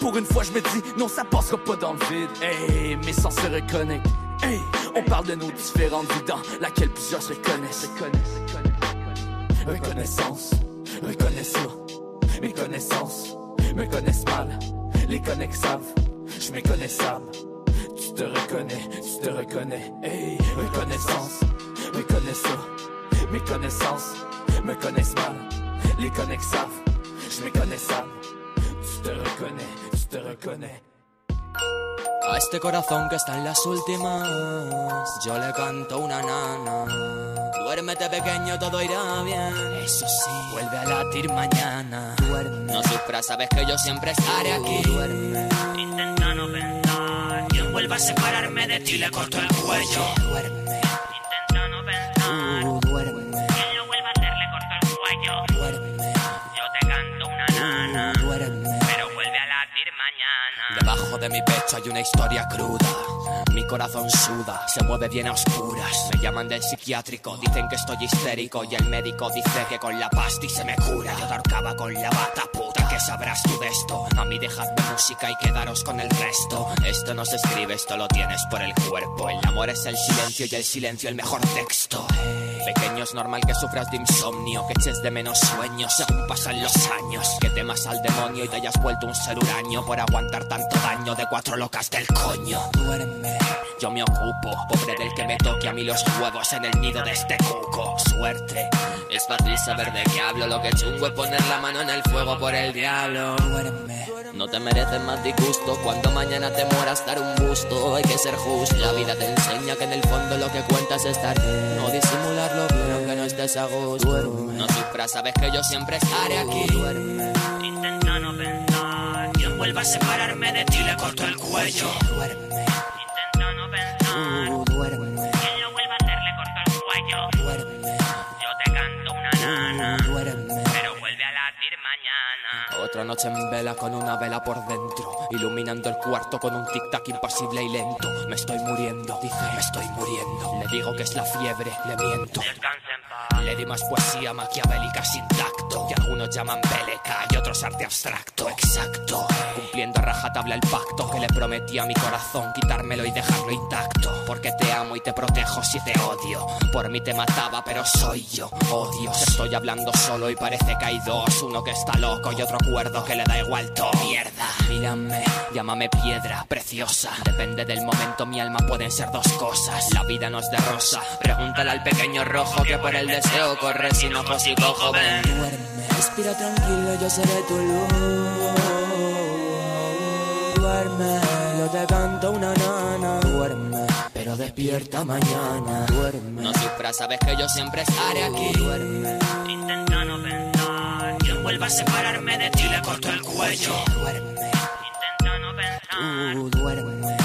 Pour une fois, je me dis, non, ça passera pas dans le vide. Hey, mais sans se reconnaître. Hey, on parle de nos différentes vies dans laquelle plusieurs se reconnaissent. Reconnaissance, reconnais ça. Mes connaissances me connaissent mal. Les connexes savent, je méconnaissable. Tu te reconnais, tu te reconnais. Hey, reconnaissance, reconnais ça. Mes connaissances me connaissent mal. Les connexes savent, je méconnaissable. Tu te reconnais, tu te reconnais. A este corazón que está en las últimas, yo le canto una nana. Duérmete pequeño, todo irá bien. Eso sí, vuelve a latir mañana. Duerme. No sufras, sabes que yo siempre estaré aquí. Duerme. Intenta no pensar. Quien vuelva a separarme de ti le corto el cuello. Duerme. De mi pecho hay una historia cruda. Mi corazón suda, se mueve bien a oscuras. Me llaman del psiquiátrico, dicen que estoy histérico. Y el médico dice que con la pasti se me cura. Yo te con la bata puta, ¿qué sabrás tú de esto? A mí dejadme música y quedaros con el resto. Esto no se escribe, esto lo tienes por el cuerpo. El amor es el silencio y el silencio el mejor texto. Pequeño es normal que sufras de insomnio, que eches de menos sueños según pasan los años. Que temas al demonio y te hayas vuelto un ser huraño por aguantar tanto daño de cuatro locas del coño. Duerme. Yo me ocupo, pobre del que me toque a mí los huevos en el nido de este cuco. Suerte. Es fácil saber de qué hablo, lo que chungo es poner la mano en el fuego por el diablo. Duerme. No te mereces más disgusto cuando mañana te mueras dar un busto. Hay que ser justo. La vida te enseña que en el fondo lo que cuentas es estar bien. No disimularlo bien aunque no estés a gusto. Duerme. No sufras, sabes que yo siempre estaré aquí. Duerme. Intenta no pensar. Quien vuelva a separarme de ti le corto el cuello. Duerme. Mañana. Otra noche en vela con una vela por dentro, iluminando el cuarto con un tic-tac impasible y lento. Me estoy muriendo, dice, me estoy muriendo. Le digo que es la fiebre, le miento. Le di más poesía maquiavélica sin tacto, que llaman bélica y otros arte abstracto. Exacto, cumpliendo a rajatabla el pacto que le prometí a mi corazón, quitármelo y dejarlo intacto. Porque te amo y te protejo si te odio. Por mí te mataba, pero soy yo. Odio, estoy hablando solo y parece que hay dos. Uno que está loco y otro cuerdo que le da igual todo. Mierda, mírame, llámame piedra preciosa. Depende del momento, mi alma pueden ser dos cosas. La vida no es de rosa. Pregúntale al pequeño rojo que por el deseo corre sin ojos y cojo. Ven, duerme, respira tranquilo, yo seré tu luz. Duerme, yo te canto una nana. Duerme, pero despierta mañana. Duerme, no sufras, sabes que yo siempre estaré aquí. Duerme, Intenta no pensar. Quien vuelva a separarme de ti le corto el cuello. duerme, Intenta no pensar. uh, duerme,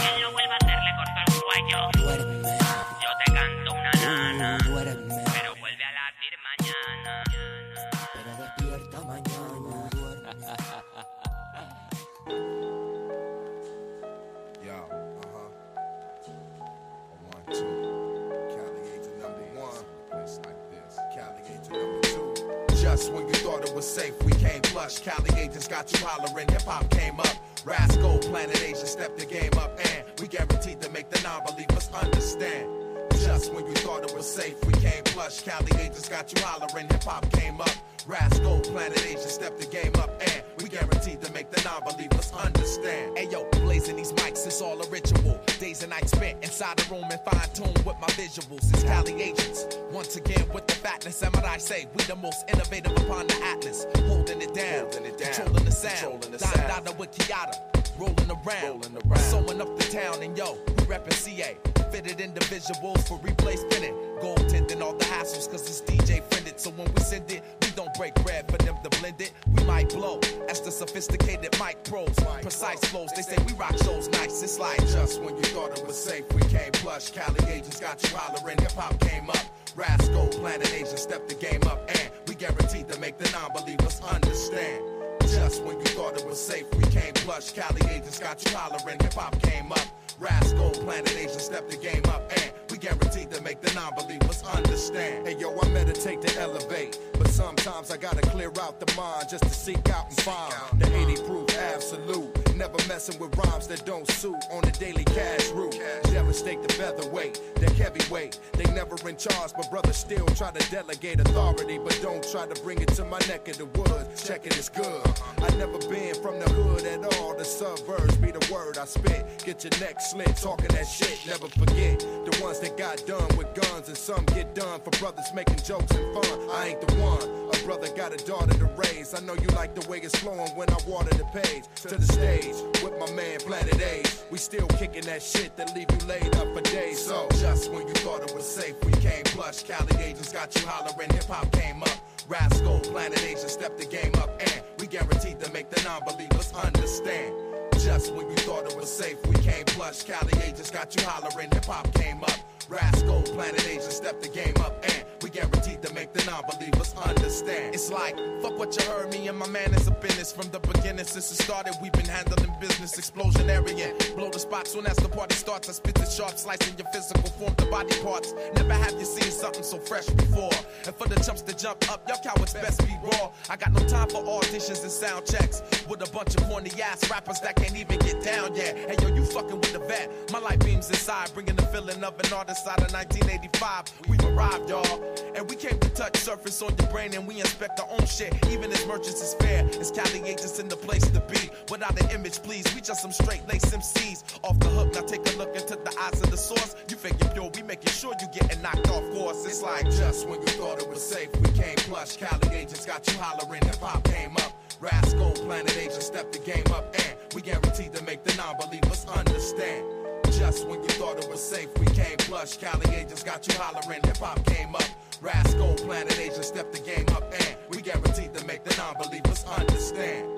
safe, we came plush. Cali agents got you hollering, hip hop came up. Rasco, Planet Asia stepped the game up, and we guaranteed to make the non believers understand. Just when you thought it was safe, we came plush. Cali agents got you hollering, hip hop came up. Rasco, Planet Asia stepped the game up, and we guaranteed to make the non believers understand. Hey yo, blazing these mics, it's all a ritual. Days and nights spent inside the room and fine tuned with my visuals. It's Cali agents. Once again with the fatness, and what I say, we the most innovative upon the atlas. Holding it down, Holding it down. controlling the sound. Controlling the sound. Dada with Kiata, rolling around. Rolling around. Sewing up the town, and yo, we reppin' CA. Fitted in the visuals for replay spinning. Gold tinting all the hassles, cause it's DJ friended. So when we send it, we don't break bread for them to blend it. We might blow as the sophisticated mic pros. Precise flows, they say we rock shows nice. It's like Just when you thought it was safe, we came plush. Cali agents got you hollering, hip hop came up. Rasco, Planet Asia stepped the game up, and we guaranteed to make the non believers understand. Just when you thought it was safe, we came plush. Cali agents got you hollering, hip hop came up. Rasco, Planet Asia stepped the game up, and we guaranteed to make the non believers understand. Hey yo, I meditate to elevate, but sometimes I gotta clear out the mind just to seek out and find the 80 proof absolute. Never messing with rhymes that don't suit on the daily cash route. Devastate the featherweight, the heavyweight. They never in charge, but brothers still try to delegate authority, but don't try to bring it to my neck of the woods. Check it, it's good. I never been from the hood at all. The suburbs be the word I spit. Get your neck slit, talking that shit. Never forget the ones that got done with guns, and some get done for brothers making jokes and fun. I ain't the one. A brother got a daughter to raise. I know you like the way it's flowing when I water the page. To the stage with my man Planet A. We still kicking that shit that leave you laid up for days. So just when you thought it was safe, we came plush. Cali agents got you hollering, hip hop came up. Rasco, Planet Asia stepped the game up, and we guaranteed to make the non-believers understand. Just when you thought it was safe, we came plush. Cali agents got you hollering, hip hop came up. Rasco, Planet Asia stepped the game up, and guaranteed to make the non-believers understand. It's like, fuck what you heard, me and my man is a business. From the beginning, since it started, we've been handling business. Explosion area, blow the spot soon as the party starts. I spit the sharp, slicing your physical form to body parts. Never have you seen something so fresh before. And for the chumps to jump up, y'all cowards best be raw. I got no time for auditions and sound checks. With a bunch of corny ass rappers that can't even get down yet. Hey yo, you fucking with the vet. My light beams inside, bringing the feeling of an artist out of 1985. We've arrived, y'all. And we came to touch surface on your brain and we inspect our own shit. Even as merchants is fair, it's Cali agents in the place to be. Without an image, please. We just some straight lace MCs. Off the hook, now take a look into the eyes of the source. You figure pure, we making sure you getting knocked off course. It's like just when you thought it was safe, we came plush. Cali agents got you hollering, hip hop came up. Rasco, Planet Asia stepped the game up, and we guaranteed to make the non-believers understand. Just when you thought it was safe, we came plush. Cali agents got you hollering, hip hop came up. Rasco, Planet Asia stepped the game up, and we guaranteed to make the non-believers understand.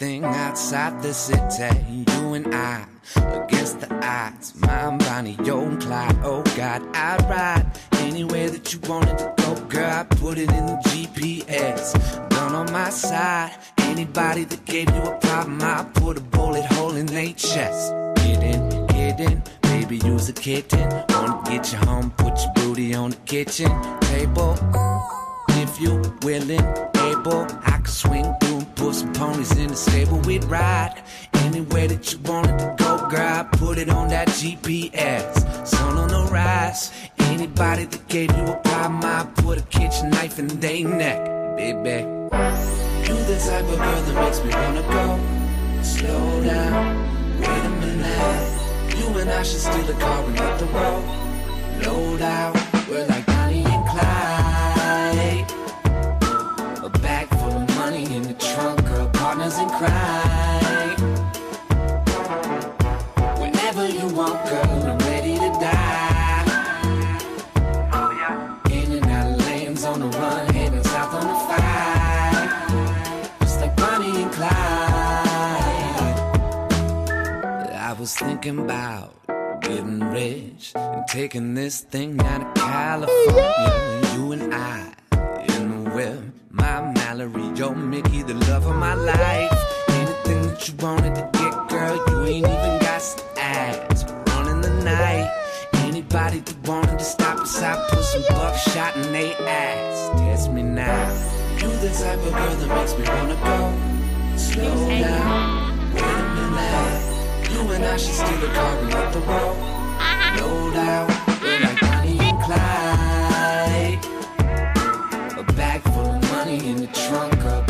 Taking this thing outside the city. You and I against the odds, my Bonnie, yo and Clyde. Oh God, I'd ride anywhere that you wanted to go, girl. I put it in the GPS, gun on my side. Anybody that gave you a problem, I put a bullet hole in their chest. Get in, baby, use a kitten. Wanna get you home, put your booty on the kitchen table. If you willing, able, I could swing through and put some ponies in the stable. We'd ride anywhere that you wanted to go, girl. I put it on that GPS. Sun on the rise. Anybody that gave you a problem, I put a kitchen knife in their neck, baby. You the type of girl that makes me wanna go. Slow down, wait a minute. You and I should steal a car and hit the road. Load out, we're like Bonnie and Clyde. right. Whenever you want, girl, I'm ready to die. Oh, yeah. In and out of lanes on the run, heading south on the five. Just like Bonnie and Clyde. I was thinking about getting rich and taking this thing out of California. Yeah. You and I in the whip. My Mallory, your Mickey, the love of my life. That you wanted to get, girl, you ain't even got some ass. Running the night. Anybody that wanted to stop us, I put some buckshot in they ass. Test me now. You the type of girl that makes me wanna go. Slow down. Wait a minute. You and I should steal a car and let the road. No doubt. We're like Bonnie and Clyde. A bag full of money in the trunk of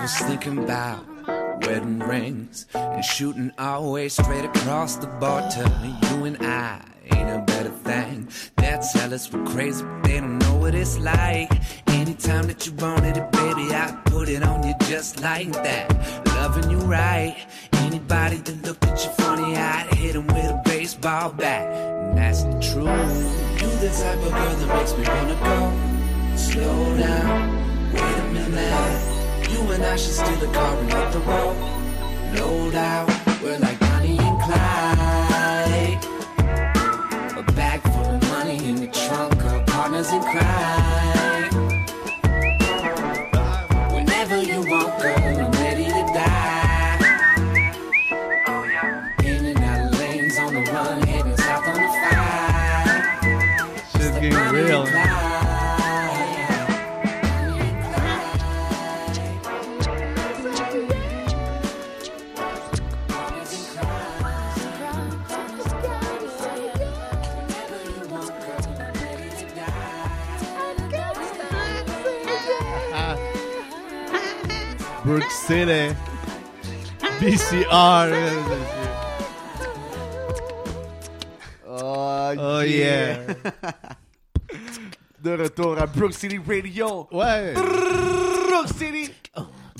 was thinking about wedding rings and shooting our way straight across the border. You and I ain't a better thing. They'll tell us we're crazy, but they don't know what it's like. Anytime that you wanted it, baby, I put it on you just like that. Loving you right. Anybody that looked at you funny, I'd hit hit 'em with a baseball bat. And that's the truth. You the type of girl that makes me wanna go. Slow down. Wait a minute. You and I should steal a car and hit the road. No doubt, we're like Bonnie and Clyde. Brook City. BCR. Oh, Oh, yeah. De retour à Brook City Radio. Ouais. Brook City.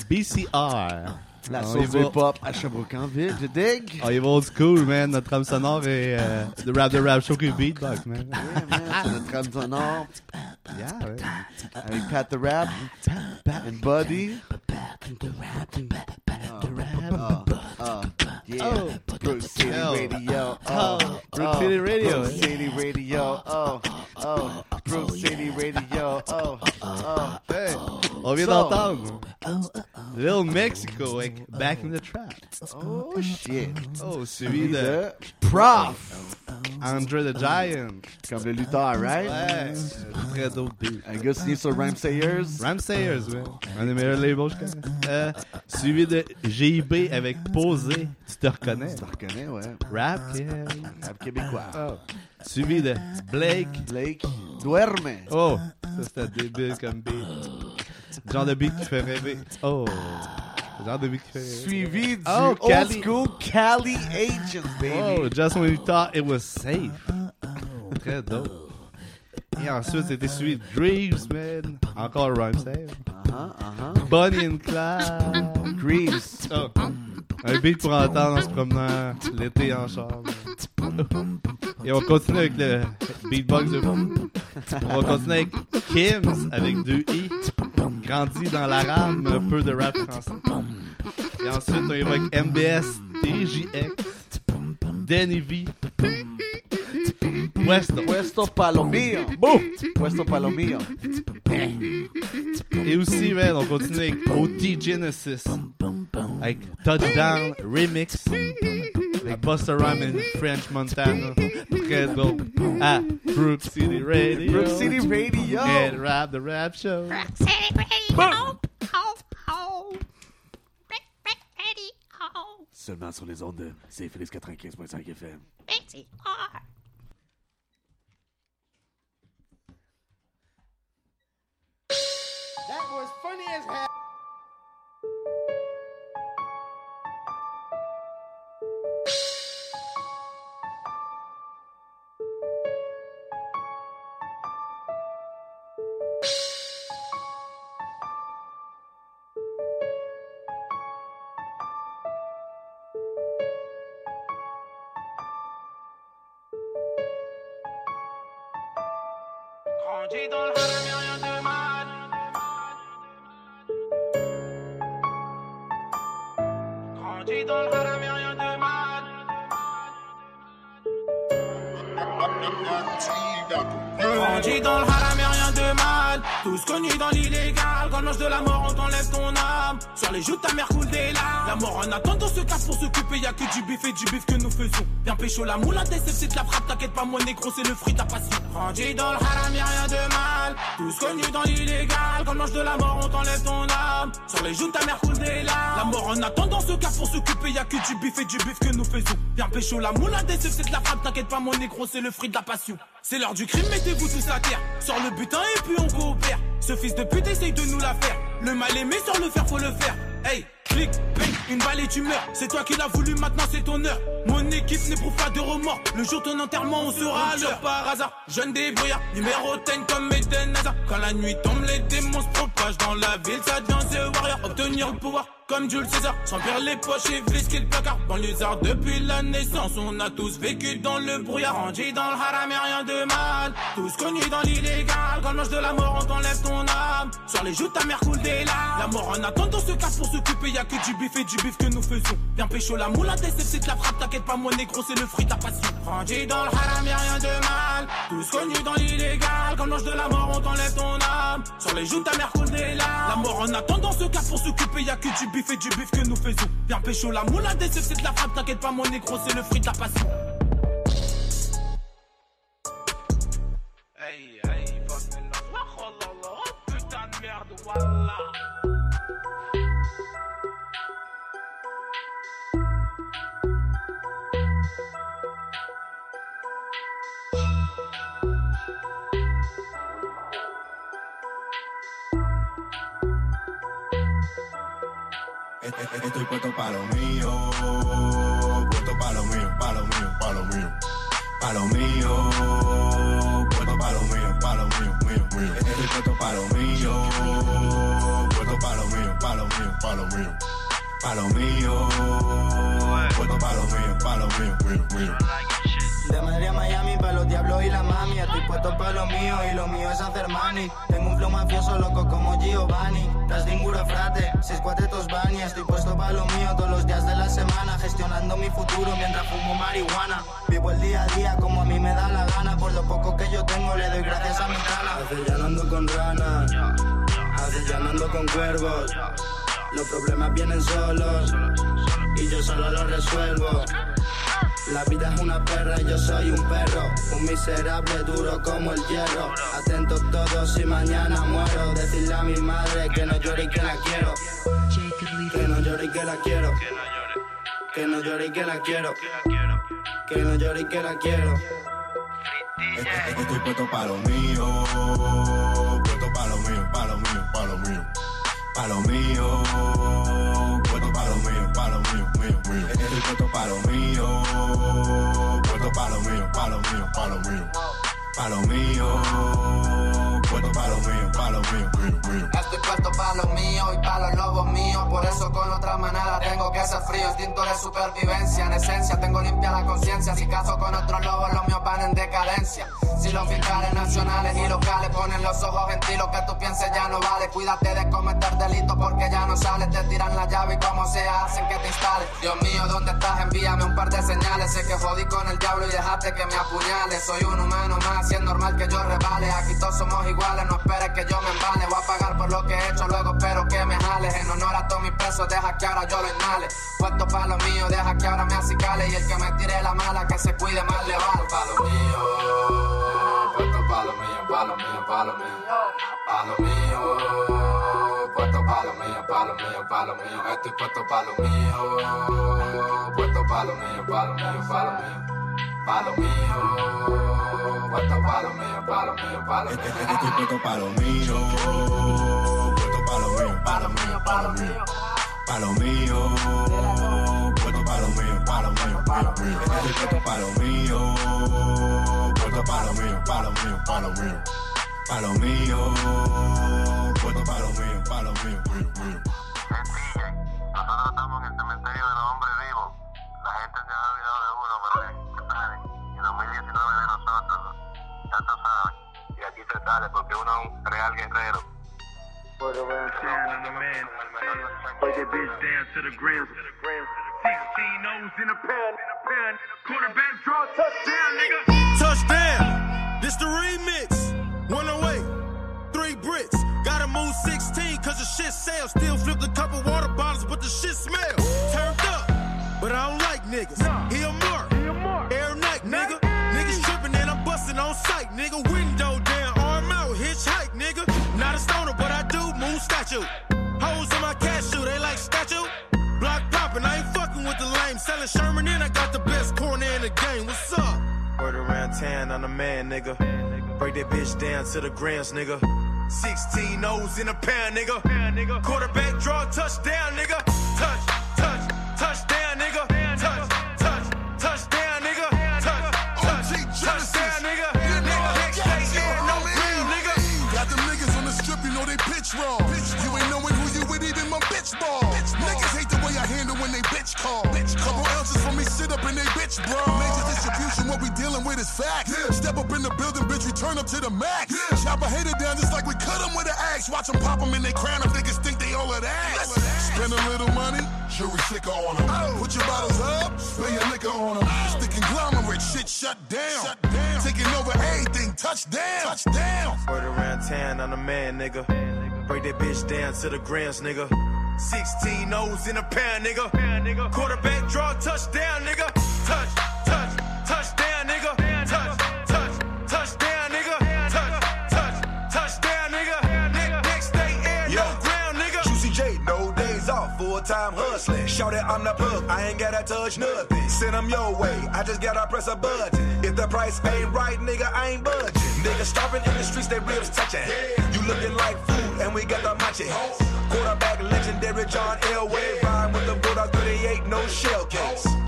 BCR. La On y sauce hip-hop à Sherbrooke en ville, je dig. Oh, il va old school, man. Notre trame sonore est euh, The Rap The Rap Show qui beatbox, man. C'est notre trame sonore. Yeah, ouais. Avec Pat the Rap and Buddy. Oh, oh, yeah. Oh. Brook City Oh. Radio. Oh. Oh, Brook oh. City Radio. Brook City Radio. Oh, oh. Brook City Radio. Oh, oh. Hey, on vient d'entendre Little Mexico avec Back in the Trap. Oh, shit. Oh, suivi de Prof. Andre the Giant. Comme le lutteur, right? Ouais, très dope beat. Un gars signé sur Rhyme Sayers? Rhyme Sayers, ouais. Un des meilleurs labels, je connais. Euh, suivi de GIB avec Posé. Tu te reconnais? Tu te reconnais, ouais. Rap, yeah. Rap québécois. Oh. Suivi de Blake. Blake Duerme. Oh, ça c'était débile comme beat. Genre de beat qui fait rêver. Oh. Genre de beat qui fait rêver. Suivi du Oh, old Cali. school Cali Agents, baby. Oh, just when you thought it was safe. Très dope. Et ensuite, c'était suivi de Dreams, man. Encore Rhyme Save. Uh-huh, uh-huh. Bonnie and Clyde. Dreams. Oh. Un beat pour entendre en se promenant l'été en char. Et on continue avec le beatbox de. On va continuer avec Kims avec deux i. Grandi dans la rame, un peu de rap français. Et ensuite, on avec MBS, TJX, Danny V, Puesto Palomillo. Boom. Puesto Palomillo. Et aussi, man, on continue avec OT Genesis. Avec Touchdown Remix. Avec Busta Rhymes and French Montana. Très dope. À Brook City Radio. Brook City Radio. And Rap the Rap Show. Seulement sur les ondes de CFLX 95.5 FM. Was funny as hell. L'ange de la mort, on t'enlève ton âme. Sur les joues de ta mère coule des. La mort en attend dans ce cas pour s'occuper. Y'a que du bif et du bif que nous faisons. Bien pécho la moule, la c'est de la frappe. T'inquiète pas, moi, négro, c'est le fruit de la passion. Grandi dans le haram, y'a rien de mal. Tous connus dans l'illégal. Quand l'ange de la mort, on t'enlève ton âme. Sur les joues ta mère coule des. La mort en attend dans ce cas pour s'occuper. Y'a que du bif et du bif que nous faisons. Bien pécho la moule, la c'est de la frappe. T'inquiète pas, mon négro, c'est le fruit de la passion. C'est l'heure du crime, mettez-vous tous à terre. Sors le butin et puis on coopère. Ce fils de pute essaye de nous la faire. Le mal aimé sur le fer, faut le faire. Hey, clic, bang, une balle et tu meurs. C'est toi qui l'as voulu, maintenant c'est ton heure. Mon équipe n'éprouve pas de remords. Le jour de ton enterrement, on sera à l'heure par hasard. Jeune débrouillard, numéro 10 comme Eden Hazard. Quand la nuit tombe, les démons se propagent dans la ville. Ça devient The Warrior. Obtenir le pouvoir comme Jules César. S'emplir les poches et frisquer le placard. Banlieusard depuis la naissance, on a tous vécu dans le brouillard. Rendu dans le haram et rien de mal. Tous connus dans l'illégal. Quand l'ange de la mort, on t'enlève ton âme. Sur les joues, ta mère coule des larmes. La mort en attend dans ce cas pour s'occuper. Y'a que du bif et du bif que nous faisons. Bien pécho la moule, la DCF, c'est de la frappe. T'inquiète pas, moi, négro, c'est le fruit de la passion. Rendu dans le haram et rien de mal. Tous connus dans l'illégal. Quand l'ange de la mort, on t'enlève ton âme. Sur les joues, ta mère coule des larmes. La mort en attend dans ce cas pour s'occuper. Y'a que du bif et du bif que nous faisons. Bien pécho la moule, la DCF, c'est de la frappe. T'inquiète pas, mon négro, c'est le fruit de la passion. Estoy puesto para lo mío, puesto para lo mío, para lo mío, para lo mío, para lo mío, puesto para lo mío, para lo mío, mío, mío. Estoy puesto para lo mío, puesto para lo mío, para lo mío, para lo mío, para lo mío, puesto para lo mío, para lo mío, mío, mío. De Madrid a Miami, para los diablos y la mami. Estoy puesto para lo mío y lo mío es hacer money. Tengo un flow mafioso loco como Giovanni. Tras ninguna frate, seis cuatetos bani. Estoy puesto para lo mío todos los días de la semana. Gestionando mi futuro mientras fumo marihuana. Vivo el día a día como a mí me da la gana. Por lo poco que yo tengo le doy gracias a mi cana. Acellanando con ranas, acellanando con cuervos. Los problemas vienen solos y yo solo los resuelvo. La vida es una perra y yo soy un perro. Un miserable duro como el hierro. Atentos todos si mañana muero. Decirle a mi madre que no llore y que la quiero. Que no llore y que la quiero. Que no llore y que la quiero. Que no llore y que la quiero. Estoy puesto para lo mío, puesto para lo mío, para lo mío, para lo mío, para lo mío, mío. Estoy puesto para lo mío, puesto para lo mío, para lo mío, para lo mío, para lo mío, para lo mío, para lo mío, mío, mío. Estoy puesto para lo mío y para los lobos míos. Por eso con otra manera tengo que ser frío. Instinto de supervivencia. En esencia tengo limpia la conciencia. Si caso con otros lobos, los míos van en decadencia. Si los fiscales nacionales y locales ponen los ojos en ti, lo que tú pienses ya no vale. Cuídate de cometer delitos porque ya no sales. Te tiran la llave y como sea hacen que te instales. Dios mío, ¿dónde estás? Envíame un par de señales. Sé que jodí con el diablo y dejaste que me apuñale. Soy un humano más y es normal que yo rebale. Aquí todos somos iguales, no esperes que yo me embane. Voy a pagar por lo que he hecho, luego espero que me jales. En honor a todos mis presos, deja que ahora yo lo inhale. Puesto para lo mío, deja que ahora me acicale. Y el que me tire la mala, que se cuide más le vale. Pa' lo mío, puesto para lo mío, pa' lo mío, pa' lo mío. Pa' lo mío, puesto para lo mío, pa' lo mío, pa' lo mío. Estoy puesto para lo mío, puesto para lo mío, pa' lo mío, pa' lo mío palo mío. Cuarto palo mío, palo mío, palo mío. Este, este, palo mío. Puesto palo mío, palo mío, palo mío. Palo mío. Puesto palo mío, palo mío, palo mío. Este, puesto palo mío. Puesto palo mío, palo mío, palo mío. Palo mío. Puesto palo mío, palo mío, mío, mío. Nosotros estamos en el cementerio de los hombres vivos. La gente se ha olvidado de uno, pero eh. Y 2019 de nosotros. Ya tú sabes. y aquí se sale porque uno es un real guerrero. Put a round 10 on the man. Break that bitch down to the ground. 16 O's in a pound. pound. Quarterback draw touchdown, nigga. Touchdown. This the remix. 108. Three bricks. Gotta move 16 cause the shit sells. Still flip the couple water bottles, but the shit smell. Turned up. But I don't like niggas. He a mark. He a mark. Air Nike, nigga. Niggas tripping and I'm busting on sight, nigga. Window down, arm out, hitchhike, nigga. Not a stoner, but I do move statue. Hoes in my cash cashew, they like statue. Block popping, I ain't fucking with the lame. Selling Sherman and I got the best corner in the game. What's up? Word around town, I'm the man, nigga. Break that bitch down to the grams, nigga. 16 O's in a pound, nigga. Quarterback draw touchdown, nigga. They bitch call. Couple ounces for me, sit up in they bitch bra. Major distribution, what we dealing with is facts. Step up in the building, bitch, we turn up to the max. Chop a hater down just like we cut them with an axe. Watch them pop them in they crown if niggas think they all of that. Spend a little money, sure we sick on them. Oh. Put your bottles up, spill your liquor on them. Oh. Stick conglomerate, shit shut down. Taking over everything, touchdown. Touchdown. Word around town, I'm the man, nigga. Break that bitch down to the grams, nigga. 16 O's in a pound, nigga. Quarterback draw touchdown, nigga. Touch, Shout it, I'm the plug, I ain't gotta touch nothing. Send them your way, I just gotta press a button. If the price ain't right, nigga, I ain't budging. Nigga starving in the streets, they ribs touching. You looking like food, and we got the machi. Oh. Quarterback legendary John Elway, rhyme with the Bulldog 38, no shell case.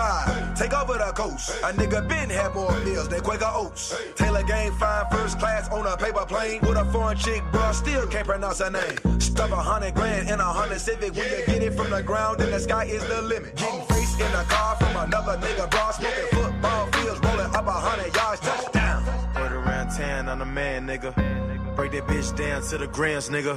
G5, take over the coast. A nigga been had more meals than Quaker Oats. Taylor game fine, first class on a paper plane. With a foreign chick, bro, still can't pronounce her name. Stuff a hundred grand in a hundred Civic. When you get it from the ground, then the sky is the limit. Getting face in a car from another nigga, bro. Smoking football fields, rolling up a hundred yards, touchdown. Word around town, I'm the man, nigga. Break that bitch down to the grams, nigga.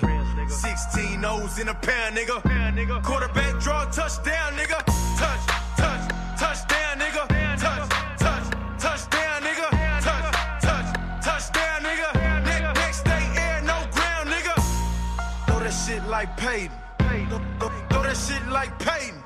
16 O's in a pound, nigga. Quarterback draw touchdown, nigga. Touch, touch, touchdown, nigga. Touch, touch, touchdown, nigga. Touch, touch, touchdown, nigga. Ne- Next day, air, no ground, nigga. Throw that shit like Peyton. Throw, throw- throw that shit like Peyton.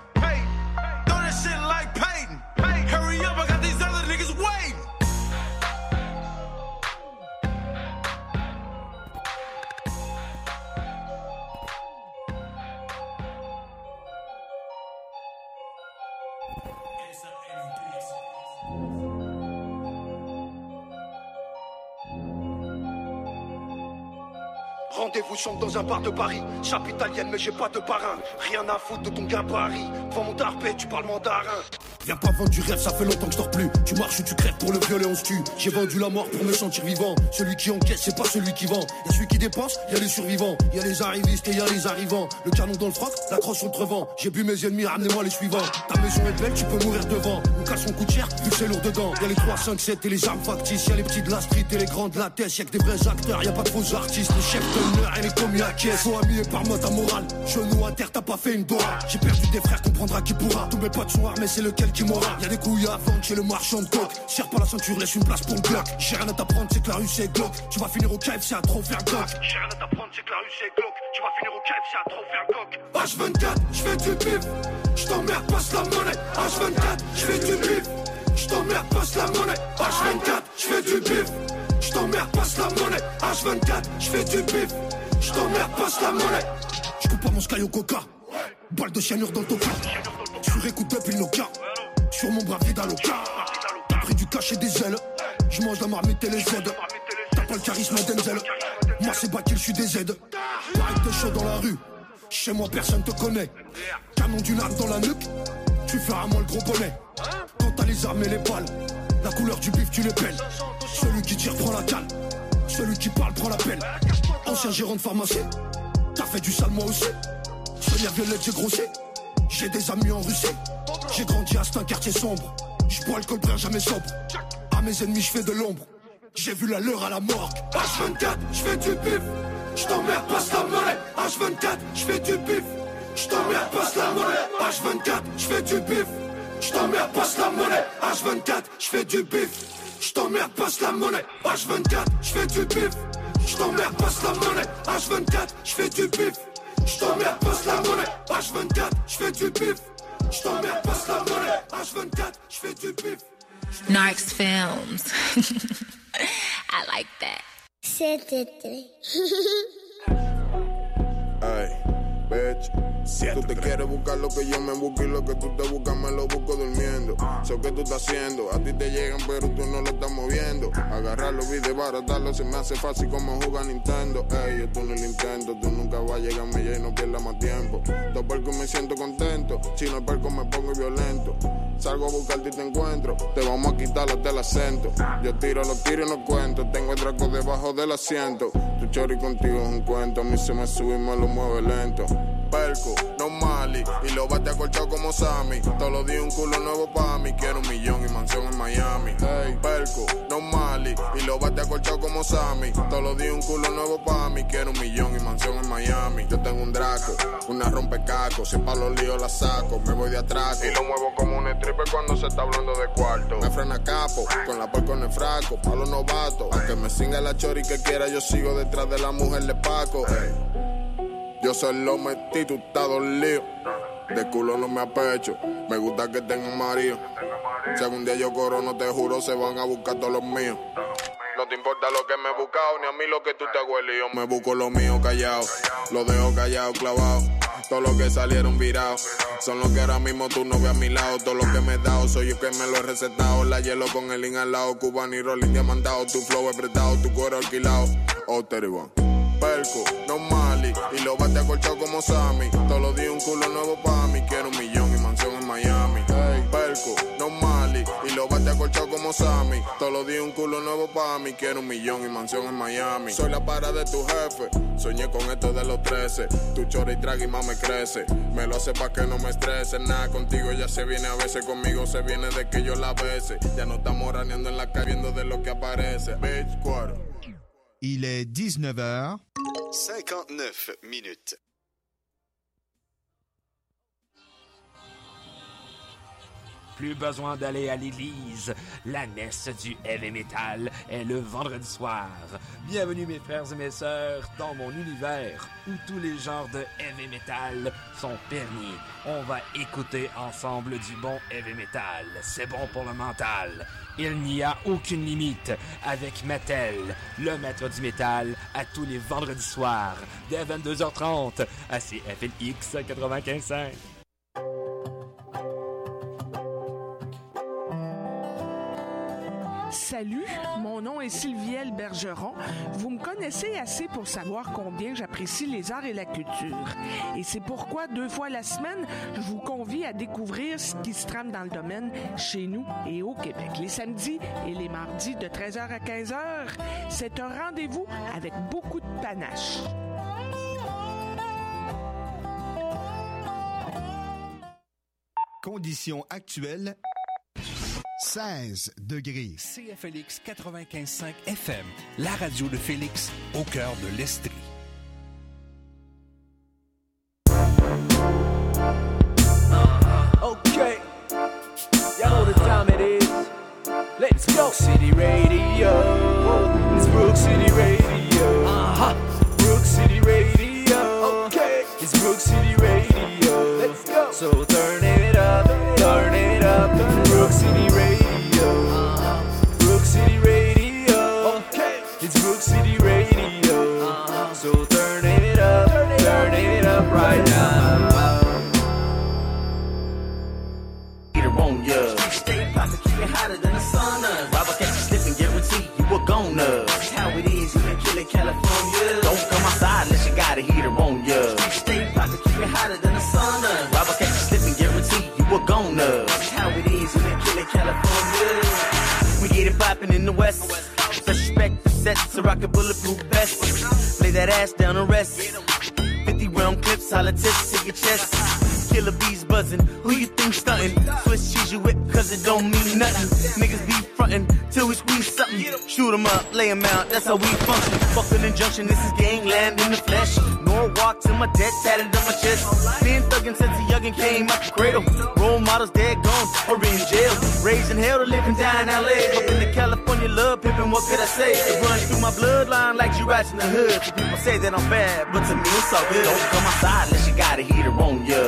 Rendez-vous chante dans un bar de Paris. Chape italienne, mais j'ai pas de parrain. Rien à foutre de ton gabarit. Devant mon tarpé, tu parles mandarin. Viens pas vendre du rêve, ça fait longtemps que je plus. Tu marches ou tu crèves pour le violer, on se tue. J'ai vendu la mort pour me sentir vivant. Celui qui encaisse, c'est pas celui qui vend. Y'a celui qui dépense, y a les survivants. Y a les arrivistes et y a les arrivants. Le canon dans le froc, la crosse contrevent. J'ai bu mes ennemis, ramenez-moi les suivants. Ta maison est belle, tu peux mourir devant. Mon caleçon coûte cher, vu c'est lourd dedans. Y a les 3, 5, 7 et les armes factices. Y a les petits de la street et les grands de la tête. Y'a que des vrais acteurs, y a pas de faux artistes. Les chefs d'honneur et à caisse. Faut habiller par moi ta morale. Genou à terre, t'as pas fait une dora. J'ai perdu des frères, comprendra qui pourra. Tous mes potes sont armés, c'est lequel qui m'aura. Y a des couilles à vendre chez le marchand de coke. Serre pas la ceinture, laisse une place pour le bloc. J'ai rien à t'apprendre, c'est que la rue c'est glauque. Tu vas finir au KFC à trop faire glock. J'ai rien à t'apprendre, c'est que la rue c'est glauque. Tu vas finir au KFC à trop faire coq. H24, je fais du bif. Je t'emmerde, passe la monnaie. H24, je fais du bif. Je t'emmerde, passe la monnaie. H24, je fais du bif. Je t'emmerde, passe la monnaie. H24, je fais du bif. Je t'emmerde, passe la monnaie. Je coupe pas mon sky au coca. Balle de cyanure dans le toca. Sur écoute depuis le Nokia. Sur mon bras vide à l'oca. Pris du cash et des ailes. Je mange la marmite et les aides. T'as pas le charisme d'Enzel. Moi c'est Bakil, je suis des aides. Pareil que t'es chaud dans la rue. Chez moi personne te connaît. Canon d'une arme dans la nuque. Tu fais à moi le gros bonnet. Quand t'as les armes et les balles. La couleur du bif tu les pelles. Celui qui tire prend la cale. Celui qui parle prend la pelle. Ancien gérant de pharmacie. T'as fait du sale moi aussi. Sonia Violette j'ai grossi. J'ai des amis en Russie. J'ai grandi à un quartier sombre. Je bois le col brun jamais sobre. À mes ennemis je fais de l'ombre. J'ai vu la leur à la morgue. H24, je fais du bif. Je t'emmerde, passe la monnaie. H24, je fais du bif. Je t'emmerde, passe la monnaie. H24, je fais du bif. Je t'emmerde, passe la monnaie. H24, je fais du bif. Je t'emmerde, passe la monnaie. H24, je fais du bif. Je t'emmerde, passe la monnaie. H24, je fais du bif. Je t'emmerde, passe la monnaie. H24, je fais du bif. Je t'emmerde, passe la monnaie. H24, je fais du bif. Narcs Films. I like that. Ay, bitch. Si tú te quieres buscar lo que yo me busco y lo que tú te buscas me lo busco durmiendo. Sé que tú estás haciendo, a ti te llegan pero tú no lo estás moviendo. Agarrarlo y desbaratarlo se me hace fácil como jugar Nintendo. Ey, esto no lo intento, tú nunca vas a llegarme ya y no pierdas más tiempo. Dos percos me siento contento, si no es perco me pongo violento. Salgo a buscarte y te encuentro, te vamos a quitar hasta el acento. Yo tiro los tiros y no cuento, tengo el draco debajo del asiento. Tu chori contigo es un cuento, a mí se me sube y me lo mueve lento. Perco, no mali, y lo bate acolchado como Sammy. Todos los días un culo nuevo pa' mí, quiero un millón y mansión en Miami. Hey, perco, no mali, y lo bate acolchado como Sammy. Todos los días un culo nuevo pa' mí, quiero un millón y mansión en Miami. Yo tengo un draco, una rompecaco, si pa' los líos la saco, me voy de atrás y lo muevo como un stripper cuando se está hablando de cuarto. Me frena capo, con la puerco en el fraco, pa' los novatos. Aunque me singa la chori que quiera, yo sigo detrás de la mujer de Paco. Hey. Yo se lo metí, tú estás dolido. De culo no me apecho, me gusta que tenga marido. Si algún día yo corono, te juro, se van a buscar todos los míos. No te importa lo que me he buscado, ni a mí lo que tú te hueles. Yo me busco lo mío callado, lo dejo callado, clavado. Todos los que salieron virados son los que ahora mismo tú no ves a mi lado. Todo lo que me he dado soy yo que me lo he recetado. La hielo con el link al lado, cubano y rolling diamantado. Tu flow apretado, tu cuero alquilado. Oh, One. Perco, no mali, y lo bate acolchado como Sammy. Todos los días un culo nuevo pa' mí, quiero un millón y mansión en Miami. Hey, Perco, no mali, y lo bate acolchado como Sammy. Todos los días un culo nuevo pa' mí, quiero un millón y mansión en Miami. Soy la para de tu jefe, soñé con esto de los 13. Tu chora y traga y más me crece. Me lo hace pa' que no me estrese. Nada contigo ya se viene a veces, conmigo se viene de que yo la bese. Ya no estamos raneando en la calle viendo de lo que aparece. Bitch, cuero. Il est 19h. 59 minutes. Plus besoin d'aller à l'église. La messe du heavy metal est le vendredi soir. Bienvenue mes frères et mes sœurs dans mon univers où tous les genres de heavy metal sont permis. On va écouter ensemble du bon heavy metal. C'est bon pour le mental. Il n'y a aucune limite avec Mattel, le maître du métal, à tous les vendredis soirs, dès 22h30, à CFLX 95.5. Salut, mon nom est Sylvielle Bergeron. Vous me connaissez assez pour savoir combien j'apprécie les arts et la culture. Et c'est pourquoi deux fois la semaine, je vous convie à découvrir ce qui se trame dans le domaine chez nous et au Québec. Les samedis et les mardis de 13h à 15h, c'est un rendez-vous avec beaucoup de panache. Conditions actuelles 16 degrés. CFLX 95.5 FM, la radio de Félix, au cœur de l'Estrie. Say? It runs through my bloodline like G-Rats in the hood. People say that I'm bad, but to me it's all good. Don't come outside unless you got a heater on ya.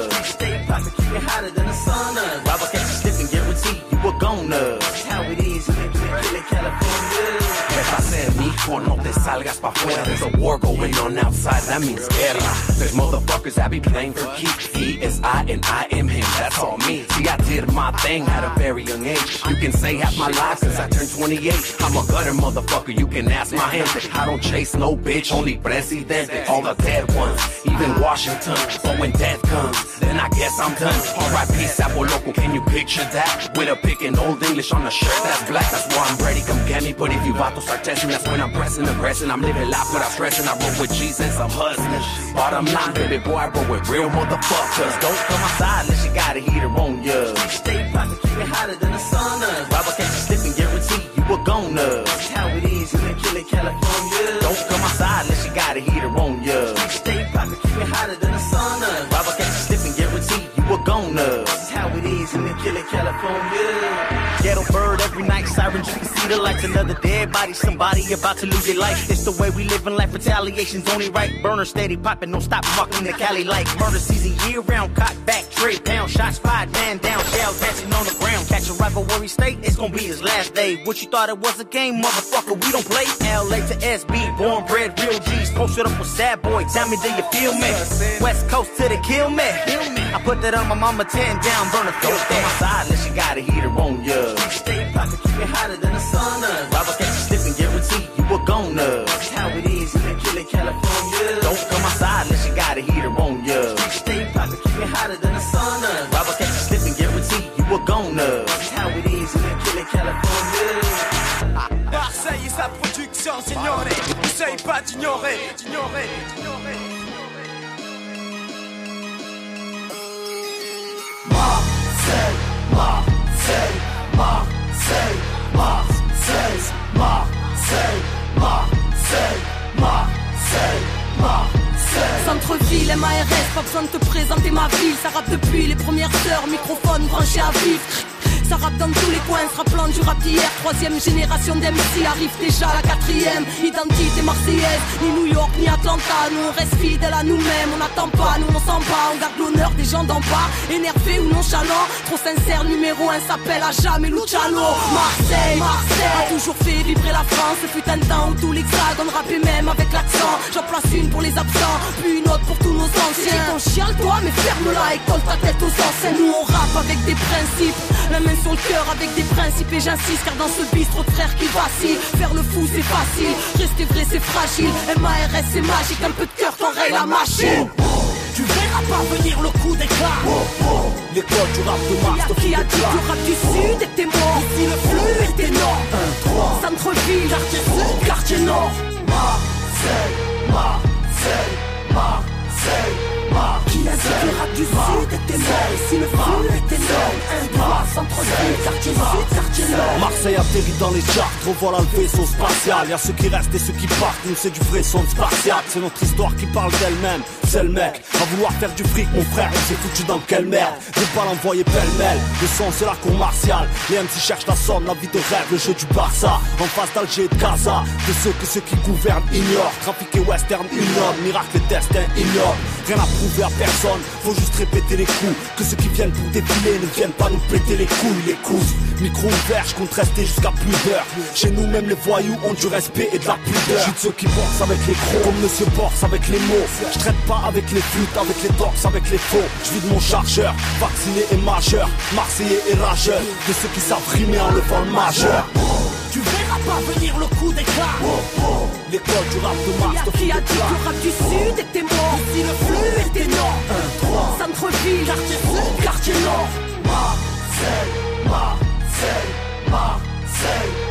Pa' fuera. There's a war going on outside, that means guerra. There's motherfuckers that be playing for keeps. He is I and I am him, that's all me. See, I did my thing at a very young age. You can say half my life since I turned 28. I'm a gutter motherfucker, you can ask my gente. I don't chase no bitch, only presidente. All the dead ones, even Washington. But when death comes, I guess I'm done. R.I.P. Sapo Loco, can you picture that? With a pick in old English on a shirt that's black. That's why I'm ready, come get me. But if you vatos start testing, that's when I'm pressing, aggressing. I'm living life without stressing. I roll with Jesus, I'm hustling. Bottom line, baby boy, I roll with real motherfuckers. Don't come outside unless you got a heater on ya. Stay pocket, keep it hotter than the sun. Robber catch you slipping, guarantee you a goner. That's how it is in Kill California. Don't come outside unless you got a heater on ya. Stay pocket, keep it hotter than California. Ghetto bird every night, sirens you can see the lights. Another dead body, somebody about to lose their life. It's the way we live in life. Retaliation's only right. Burner steady popping, don't stop walking the Cali like murder season year round. Cock back, trade pound, shots fired, man down, shell dancing on the ground. Catch a rival where he stay, it's gonna be his last day. What you thought it was a game, motherfucker? We don't play. LA to SB, born bred, real G's. Posted up with sad boy, tell me do you feel me? West Coast to the kill me. I put that on my mama 10 down, burner Don't come outside unless you got a heater on ya. Stay pocket, keep it hotter than the sun. Robber catch you slipping, guarantee you a goner. That's how it is in Kill California. Don't come outside unless you got a heater on ya. Stay pocket, keep it hotter than the sun. Robber catch you slipping, guarantee you a goner. That's how it is in Kill California. Marseille sa production, signore. Essaye pas d'ignorer, d'ignorer, d'ignorer. Marseille, Marseille, Marseille, Marseille, Marseille, Marseille, Marseille, Marseille. Centre-ville, MARS, pas besoin de te présenter ma ville. Ça rappe depuis les premières heures, microphone branché à vif. Ça rappe dans tous les coins, se rappelant du rap d'hier. Troisième génération d'MC arrive déjà la quatrième. Identité marseillaise, ni New York, ni Atlanta. Nous on reste fidèles à nous-mêmes, on n'attend pas, nous on s'en bat. On garde l'honneur des gens d'en bas, énervés ou nonchalants. Trop sincère, numéro un s'appelle à jamais Luciano. Marseille, Marseille, a toujours fait vibrer la France. Ce fut un temps où tout l'hexagone rappait même avec l'accent. J'en place une pour les absents, puis une autre pour tous nos anciens. Ton chiale toi, mais ferme-la et colle ta tête aux anciens. Nous on rappe avec des principes, sur le cœur avec des principes et j'insiste car dans ce bistrot de frères qui vacille Faire le fou c'est facile, rester vrai c'est fragile. MARS c'est magique, un peu de cœur t'enraye la machine. Tu verras pas venir le coup d'éclat. L'école du rap de Mars Qui a dit que le rap du sud était mort Ici le flux est énorme Centre-ville, quartier sud, quartier nord. Marseille, Marseille, Marseille. Qui a dit que le rap du sud était mort Ici le flux est énorme Un droit, centre-ville, quartier sud, quartier nord Marseille atterrit dans les charts, revoilà le vaisseau spatial. Y'a ceux qui restent et ceux qui partent, nous c'est du vrai son spatial. C'est notre histoire qui parle d'elle-même. C'est le mec, à vouloir faire du fric, mon frère, on s'est foutu dans quelle merde? J'ai pas l'envoyer pêle-mêle, le son c'est la cour martiale. Les MC cherchent la somme, la vie de rêve, le jeu du Barça. En face d'Alger et de Gaza, de ceux que ceux qui gouvernent ignorent. Trafiquer western, une norme, miracle et destin, ignoble. Rien à prouver à personne, faut juste répéter les coups. Que ceux qui viennent pour défiler ne viennent pas nous péter les couilles, les couses. Micro ouvert, je compte rester jusqu'à plus d'heures. Chez nous, même les voyous ont du respect et de la pudeur. Je suis de ceux qui boxent avec les crocs, comme Monsieur Borse avec les mots. Je traite pas avec les flûtes, avec les torses, avec les faux. Je vis de mon chargeur, vacciné et majeur, marseillais et rageur. De ceux qui savent rimer en levant le majeur. Tu verras pas venir le coup d'éclat. L'école du rap de Mars te Qui a dit que le rap du sud était mort Ici le flux est énorme Centre-ville, quartier sud, quartier nord. Marseille, Marseille, Marseille.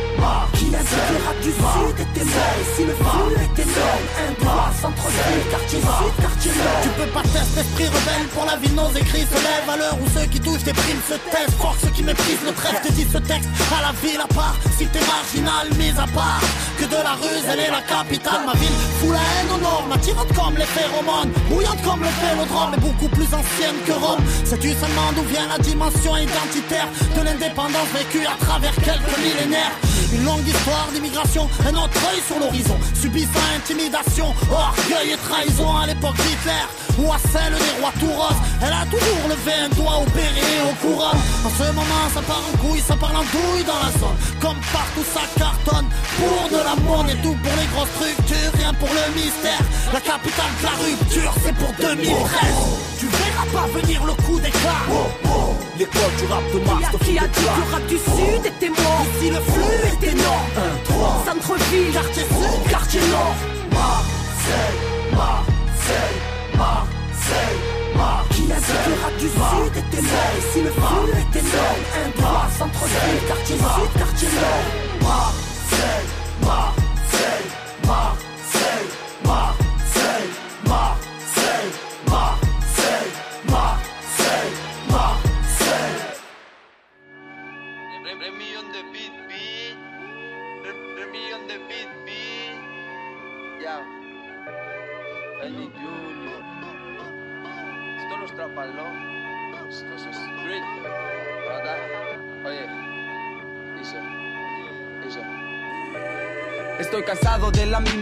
Qui a dit que le rap du sud était mort Ici le flux est énorme Un droit, centre-ville, quartier sud, quartier Tu peu pas test, esprit rebelle pour la vie, nos écrits se lèvent à l'heure où ceux qui touchent des primes se taisent. Fort ceux qui méprisent le trêve, te dit ce texte à la ville à part. Si t'es marginal, mise à part, que de la ruse, elle est la capitale. Ma ville fout la haine au nord, m'attirante comme les phéromones, bouillante comme le vélodrome, mais beaucoup plus ancienne que Rome. Sais-tu seulement d'où vient la dimension identitaire de l'indépendance vécue à travers quelques millénaires? Une longue histoire d'immigration, un autre œil sur l'horizon, subissant intimidation, orgueil et trahison à l'époque d'Hitler ou à celle des rois tout roses. Elle a toujours levé un doigt au et au couronne. En ce moment, ça part en couille, ça parle en douille dans la zone. Comme partout, ça cartonne pour de la monnaie, tout pour les grosses structures, rien pour le mystère. La capitale de la rupture, c'est pour 2013. Tu verras pas venir le coup d'éclat. L'école du rap de Mars, Qui a dit que le rap du sud était mort Si le flux était non, 1, 3, Centre-ville, quartier sud, quartier nord. Marseille, Marseille, Marseille, Marseille. Qui a dit que le rap du sud était mort Si le flux était non, un droit Centre-ville, quartier sud, quartier nord. Marseille,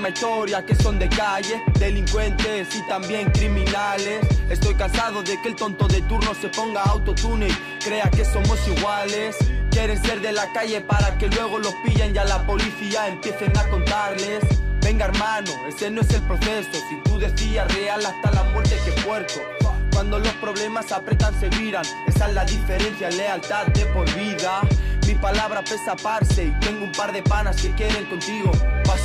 historia que son de calle, delincuentes y también criminales. Estoy cansado de que el tonto de turno se ponga autotune y crea que somos iguales. Quieren ser de la calle para que luego los pillen y a la policía empiecen a contarles. Venga hermano, ese no es el proceso. Si tú decías real hasta la muerte que puerco. Cuando los problemas apretan se viran, esa es la diferencia, lealtad de por vida. Mi palabra pesa parce y tengo un par de panas que quieren contigo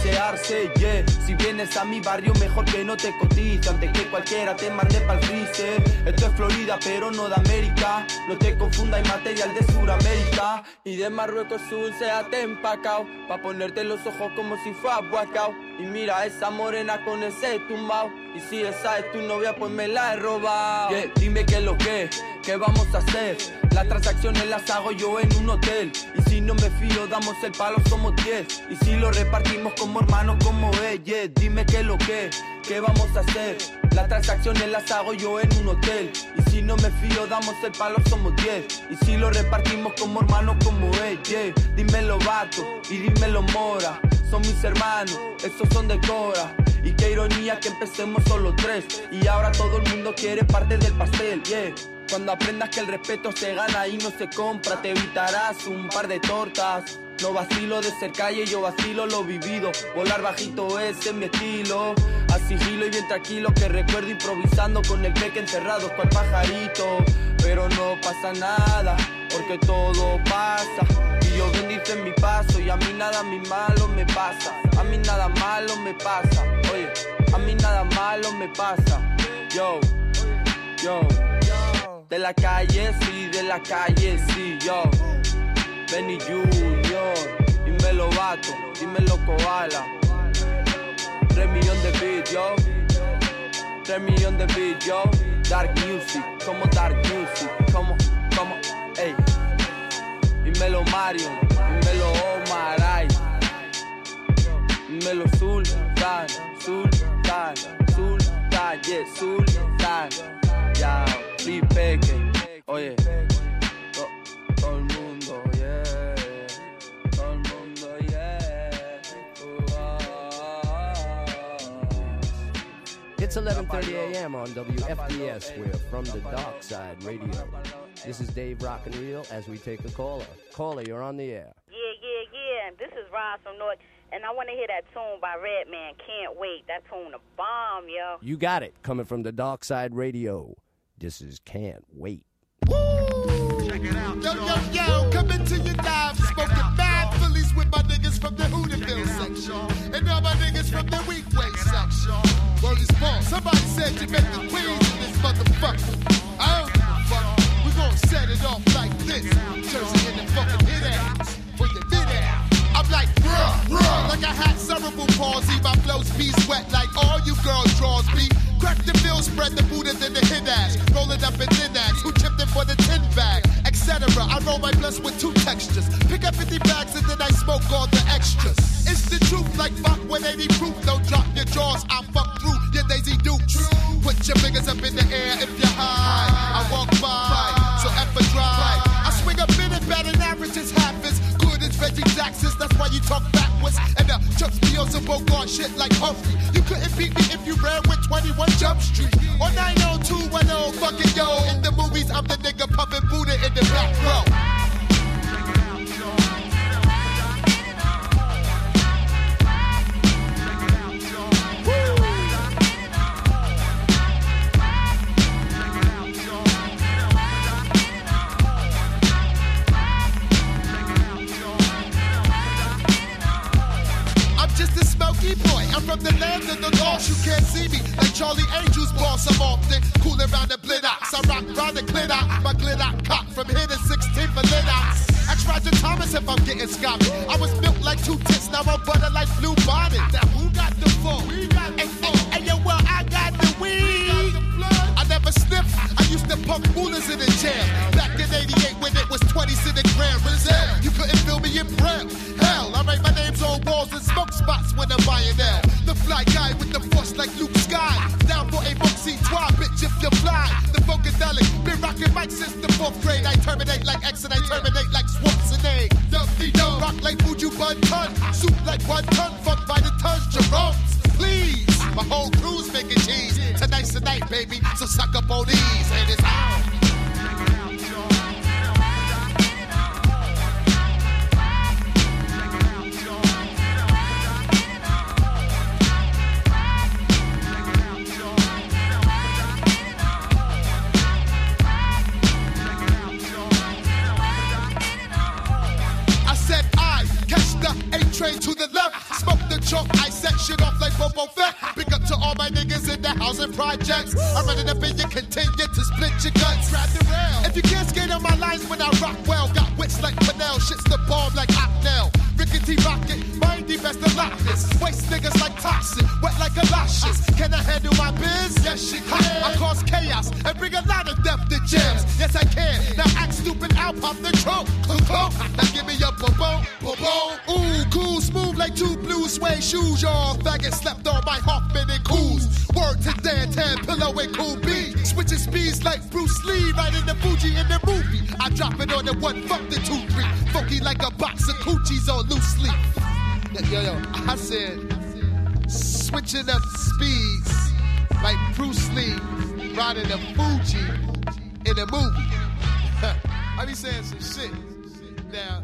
yeah. Si vienes a mi barrio mejor que no te cotice antes que cualquiera te mande pa'l freezer. Esto es Florida pero no de América, no te confunda hay material de Sudamérica y de Marruecos Sur se ha empacao pa ponerte los ojos como si fuera guacao. Y mira esa morena con ese tumbao y si esa es tu novia pues me la he robado. Yeah, dime qué es lo que, qué vamos a hacer. Las transacciones las hago yo en un hotel y si no me fío damos el palo somos 10 y si lo repartimos como hermanos como es, yeah, dime qué es lo que, qué vamos a hacer. Las transacciones las hago yo en un hotel y si no me fío damos el palo somos 10 y si lo repartimos como hermanos como es, yeah, dímelo vato y dímelo mora. Son mis hermanos, esos son de Cora. Y qué ironía que empecemos solo tres. Y ahora todo el mundo quiere parte del pastel, yeah. Cuando aprendas que el respeto se gana y no se compra, te evitarás un par de tortas. No vacilo de ser calle, yo vacilo lo vivido. Volar bajito ese es mi estilo. A sigilo y bien tranquilo que recuerdo improvisando con el peque encerrado cual pajarito. Pero no pasa nada, porque todo pasa. Y yo bendice mi paso y a mí nada mí malo me pasa. A mí nada malo me pasa. Oye, a mí nada malo me pasa. Yo, yo. De la calle, sí, de la calle, sí, yo. Benny Junior, dímelo vato, dímelo koala. Tres millones de beat, yo. Tres millones de beat, yo. Dark music, como dark music, como, como, ey. Dímelo Mario, dímelo Omaray. Dímelo Sultan, Sultan, Sultan, yeah, Sultan. Ya, Free Peque, oye. It's 11:30 a.m. on WFDS. We're from the Dark Side Radio. This is Dave Rock and Reel as we take a caller. Caller, you're on the air. Yeah, yeah, yeah. This is Ron from North, and I want to hear that tune by Redman. Can't wait. That tune a bomb, yo. You got it. Coming from the Dark Side Radio. This is Can't Wait. Woo! Check it out. Yo, yo, yo, coming to you live. Smoking mad with my niggas from the Hooterville section. And now my niggas from the Weequahic section. Word is born. Somebody said you make the queens in this motherfucker. I don't give a fuck. We gon' set it off like this. Jersey in the fucking hit ass. For your bit ass. I'm like, bruh, bruh. Like I had cerebral palsy. My flows be sweat like all you girls' draws be. Crack the bill, spread the Buddha, then the hit ass. Rolling up in thin ass. Who chipped it for the tin bag? etc. I roll my blunts with two textures. Pick up 50 bags and then I smoke all the extras. It's the truth, like fuck 180 proof. Don't drop your jaws, I fuck through your daisy dukes. Put your fingers up in the air if you're high. I walk by, so ever dry. I swing a minute, better batting average is half as good as Reggie Jackson's. That's why you talk back backwards. And the Chuck Spiels and Bogart shit like Humphrey. You couldn't beat me if you ran with 21 Jump Street. Or 90210, fucking yo. In the movies, I'm the nigga puffin' Buddha in the back row. I'm from the land of the lost. You can't see me like Charlie Angel's boss. I'm often cool around the blitox. I rock round the glitter. My glitter cock from here to 16 for litox. Ask Roger Thomas if I'm getting scopped. I was built like two tits, now I'm butter like blue bonnet. Now who got the phone? We got the phone. And yo, well, I got the weed. Never. I used to pump rulers in the jail. Back in 88 when it was 20 in the Grand Rizal. You couldn't feel me in Braille. Hell, I write my names on walls and smoke spots when I'm buying L. The fly guy with the force like Luke Sky. Down for a moxie twa, bitch, if you fly. The Funkadelic, been rocking mic since the fourth grade. I terminate like X and I terminate like Schwarzenegger. Dumpy dum, rock like Fuji Bun Ton. Soup like one ton, fuck by the tons, Jerome's. My whole crew's making cheese. Tonight's the night, baby, so suck up on these. And it's on. I said I catch the A train to the left. Chalk, I set shit off like Boba Fett. Big up to all my niggas in the housing projects. I'm running up in you, continue to split your guts. Grab the rail. If you can't skate on my lines when I rock well, got wits like Panel, shit's the bomb like Ocnell. Rickety rocket, mindy best of lockness. Waste niggas like toxin, wet like galoshes. Can I handle my biz? Yes, she can. I cause chaos and bring a lot of death to jams. Yes, I can. Now act stupid, I'll pop the trunk. Now give me a boom, boom, boom. Ooh, cool, smooth like two blue suede shoes. Y'all faggot slept on my Hoffman and Coos. Word to Dan Tan, pillow and cool B. Switching speeds like Bruce Lee, right in the Fuji in the movie. I drop it on the one, fuck the two, three. Funky like a box of coochies on loose. Yo, yo, yo, I said, switching up speeds like Bruce Lee, riding the Fuji in the movie. I be saying some shit. Now,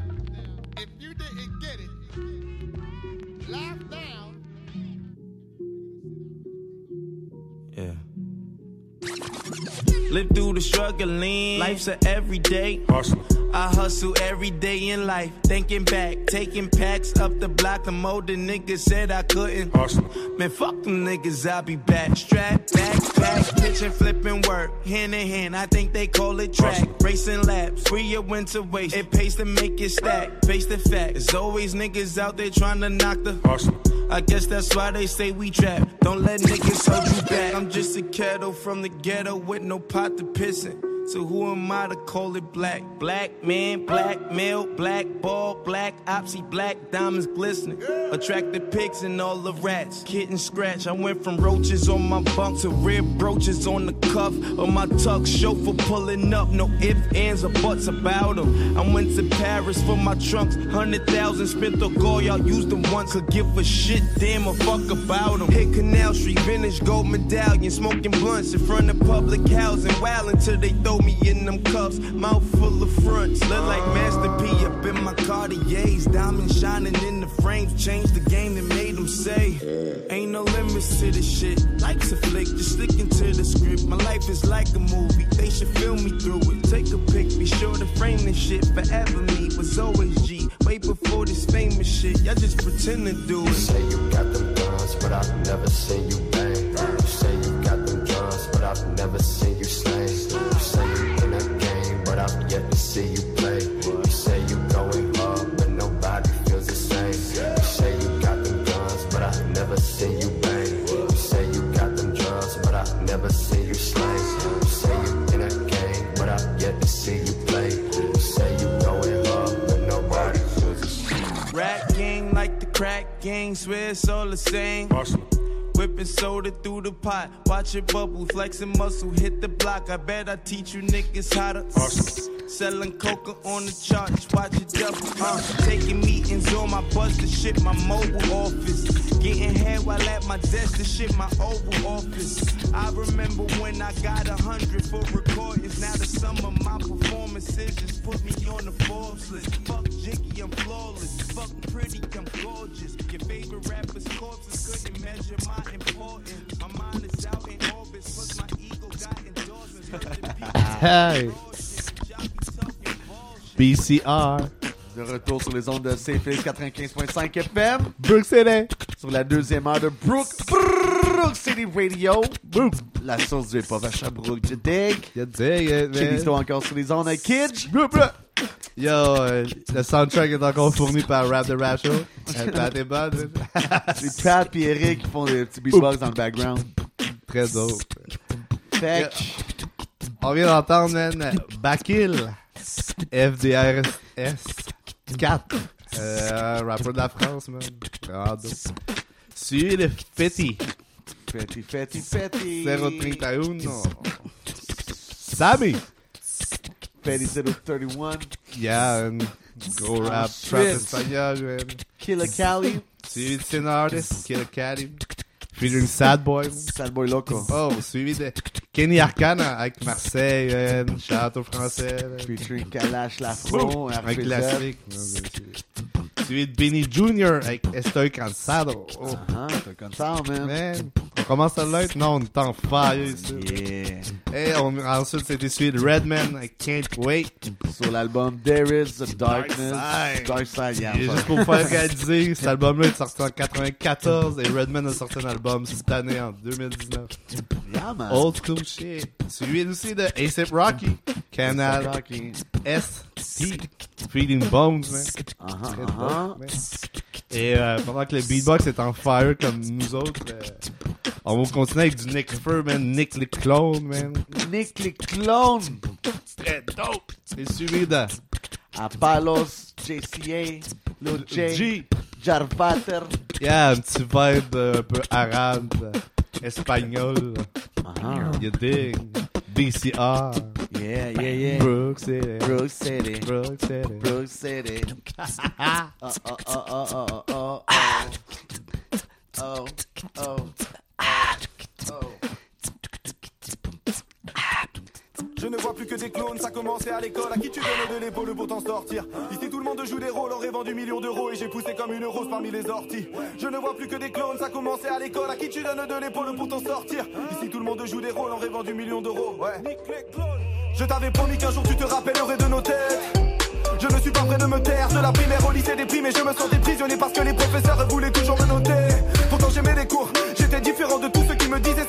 Live through the struggling. Life's a everyday. Hustle. I hustle every day in life. Thinking back, taking packs up the block. The older niggas said I couldn't. Hustle. Man, fuck them niggas, I'll be back. Strap, back, back, pitching, flipping work. Hand in hand, I think they call it track. Racing laps, free your winter waste. It pays to make it stack. Face the fact, there's always niggas out there trying to knock the hustle. I guess that's why they say we trap. Don't let niggas hold you back. I'm just a kettle from the ghetto with no pot to piss in. So who am I to call it black? Black man, black male, black ball, black opsy, black diamonds glistening. Attracted pigs and all the rats. Kitten scratch. I went from roaches on my bunk to rib brooches on the cuff of my tuck. Chauffeur pulling up, no ifs, ands, or buts about them. I went to Paris for my trunks. Hundred thousand spent the goal, y'all used them once. Could give a shit, damn, a fuck about them. Hit Canal Street, vintage gold medallion, smoking blunts in front of public housing. Wow, until they throw me in them cuffs. Mouth full of fronts. Look like Master P up in my Cartiers. Diamonds shining in the frames. Changed the game that made them say, Ain't no limits to this shit. Life's a flick, just sticking to the script. My life is like a movie. They should film me through it. Take a pic, be sure to frame this shit. Forever me was always G. Way before this famous shit. Y'all just pretend to do it. You say you got them guns, but I've never seen you bang. You say you got them guns, but I've never seen you slang. Gang, swear it's all the same. Whipping soda through the pot, watch it bubble, flexing muscle, hit the block. I bet I teach you niggas how to. Selling coca on the charts, watch it double. Uh, taking meetings on my bus to shit my mobile office. Getting head while at my desk to shit my oval office. I remember when I got a hundred for recordings. Now the sum of my performances just put me on the Forbes list. Fuck Jiggy, I'm flawless. Fuck pretty, I'm gorgeous. Your favorite rapper's corpses couldn't measure my importance. My mind is out in orbit, plus my ego got endorsements. Hey! BCR. De retour sur les ondes de CFX 95.5 FM. Brook City. Sur la deuxième heure de Brook, Brook City Radio. Brook. La source du hip-hop à Sherbrooke, tu dig? You dig it, man. Kenny's encore sur les ondes à Kidge. Yo, euh, le soundtrack est encore fourni par Rap the Rap Show. Elle Pat est bonne. C'est Pat et Eric qui font des petits beatbox dans le background. Très dope. Fait On vient d'entendre, man, Bakil. FDRS 4. Euh, rapper de la France, man. Vraiment dope. Suivi de Fetty. Fetty, Fetty, Fetty. 031. Sammy. Fetty 031. Yeah, un gros rap, Ensuite, trap espagnol, man. Killer Cali. Suivi de Sin Artist, Killer Caddy. Featuring Sad Boy. Sad Boy Loco. Oh, suivi de Kenny Arcana avec Marseille, man. Château français. man. Featuring Kalash Lafro. Un classique. Suivi de Benny Jr. avec Estoy Cansado. Oh. Ah, t'es content, man? Man, on commence à l'être? Non, on est en fire ici. Yeah. Et on, ensuite, c'était suivi de Redman, I Can't Wait. Sur l'album There is the Darkness. Dark Side, yeah. Et juste pour faire réaliser, cet album-là est sorti en 94 et Redman a sorti un album cette année en 2019. Yeah, man. Old school shit. Suivi aussi de A$AP Rocky, Canal Rocky. ST, Feeding Bones, man. Très dope, man. Et euh, pendant que le beatbox est en fire comme nous autres, euh, on va continuer avec du Nick Fur, man. Nick le clone, man. Nick les clones. Très dope. Et suivi de Apalos, JCA, G. Jarvater. Yeah, un petit vibe euh, un peu arabe, euh, espagnol. Uh-huh. You dig? BCR. Yeah, yeah, yeah. Brook City. Brook City. Brook City. Brook City. uh, uh, uh, uh, uh, uh, uh, uh. Oh, oh. Je ne vois plus que des clones, ça commençait à l'école. À qui tu donnes de l'épaule pour t'en sortir Ici tout le monde joue des rôles, aurait vendu millions d'euros et j'ai poussé comme une rose parmi les orties. Je ne vois plus que des clones, ça commençait à l'école. À qui tu donnes de l'épaule pour t'en sortir Ici tout le monde joue des rôles, aurait vendu millions d'euros. Ouais. Je t'avais promis qu'un jour tu te rappellerais de nos têtes. Je ne suis pas prêt de me taire, de la primaire au lycée déprimé, je me sentais prisonnier parce que les professeurs voulaient toujours me noter. Pourtant j'aimais les cours, j'étais différent de tous ceux qui me disaient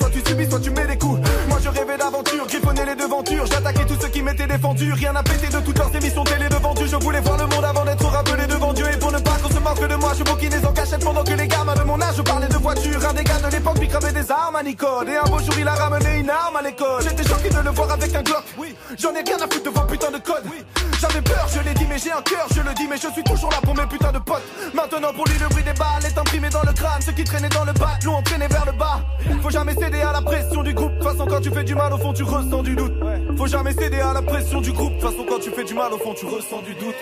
soit tu mets coups. Moi je rêvais d'aventure, griffonnais les devantures, j'attaquais tous ceux qui m'étaient défendus. Rien à péter de toutes leurs émissions télé devant Dieu, je voulais voir le monde avant d'être rappelé devant Dieu. Et pour ne pas qu'on se moque de moi, je bouquinais en cachette pendant que les gamins de mon âge parlais de voiture. Un des gars de l'époque lui cramait des armes à Nicole. Et un beau jour il a ramené une arme à l'école. J'étais choqué de le voir avec un Glock. Oui, j'en ai rien à foutre de vos putains de codes. Oui, j'avais peur, je l'ai dit, mais j'ai un cœur, je le dis, mais je suis toujours là pour mes putains de potes. Maintenant, pour lui, le bruit des balles est imprimé dans le crâne. Ceux qui traînaient dans le bas l'ont entraîné vers le bas. Faut jamais céder à la pression du groupe. De toute façon, quand tu fais du mal, au fond, tu ressens du doute. Faut jamais céder à la pression du groupe. De toute façon, quand tu fais du mal, au fond, tu ressens du doute.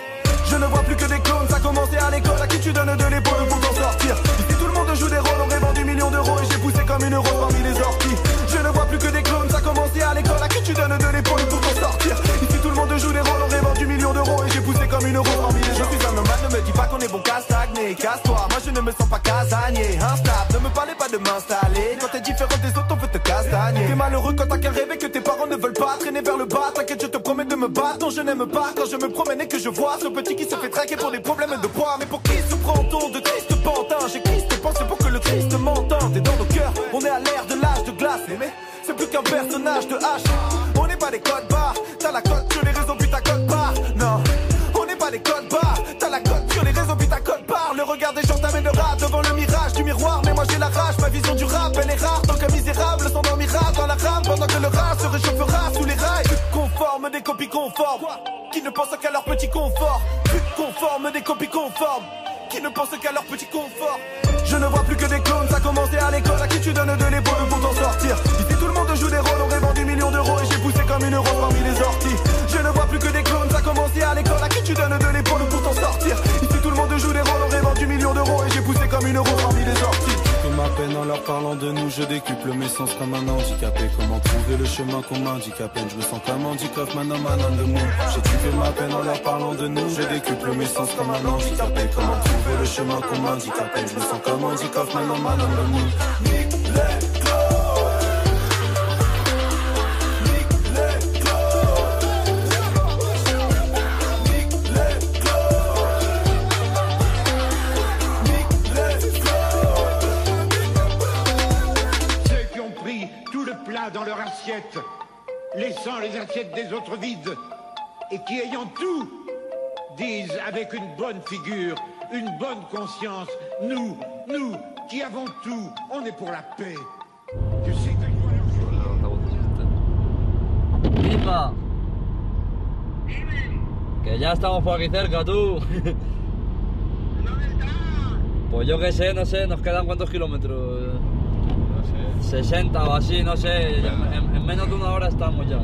Je ne vois plus que des clones, ça commençait à l'école. À qui tu donnes de l'épaule pour t'en sortir? Ici, tout le monde joue des rôles, aurait vendu millions d'euros et j'ai poussé comme une rose parmi les orties. Je ne vois plus que des clones, ça commençait à l'école. À qui tu donnes de l'épaule pour t'en sortir? Ici, tout le monde joue des rôles, aurait vendu millions d'euros et j'ai poussé comme une rose parmi les Je suis un nomade, ne me dis pas qu'on est bon qu'à stagner. Casse-toi, moi je ne me sens pas casanier. Instable, ne me parlez pas de m'installer. Quand t'es différent des autres, castagner. T'es malheureux quand t'as qu'un rêve et que tes parents ne veulent pas traîner vers le bas. T'inquiète, je te promets de me battre. Non, je n'aime pas quand je me promène et que je vois ce petit qui se fait traquer pour des problèmes de poids. Mais pour qui se prend-on de triste pantin? J'ai Christ pensé pour que le Christ m'entende. T'es dans nos cœurs, on est à l'ère de l'âge de glace. Mais c'est plus qu'un personnage de H. On n'est pas des codes barres. T'as la cote sur les réseaux, puis ta cote barre. Non, on n'est pas des codes pendant que le rap se réchauffera sous les rails. Conforme des copies conformes qui ne pensent qu'à leur petit confort. Conforme des copies conformes qui ne pensent qu'à leur petit confort. Je ne vois plus que des clones, ça commençait à l'école, à qui tu donnes de l'épaule pour t'en sortir. Ici tout le monde joue des rôles, aurait vendu millions d'euros et j'ai poussé comme une rose parmi les orties. Je ne vois plus que des clones, ça commençait à l'école, à qui tu donnes de l'épaule pour t'en sortir. Ici tout le monde joue des rôles, aurait vendu millions d'euros et j'ai poussé comme une rose parmi les orties. Ma peine en leur parlant de nous, je décuple mes sens comme un handicapé. Comment trouver le chemin qu'on m'indique à peine? Je me sens comme Andy Kaufman, un man de nous. J'ai tué ma peine en leur parlant de nous, je décuple mes sens comme un handicapé. Comment trouver le chemin qu'on m'indique à peine? Je me sens comme Andy Kaufman, un man de nous. Assiettes des autres vides, et qui ayant tout, disent avec une bonne figure, une bonne conscience, nous, nous, qui avons tout, on est pour la paix. Tu sais que Pipa. Que ya estamos por aquí cerca, tú. Pues yo que sé, no sé, nos quedan cuántos kilómetros. No sé. 60 o así, no sé. En, en- en menos de una hora estamos ya.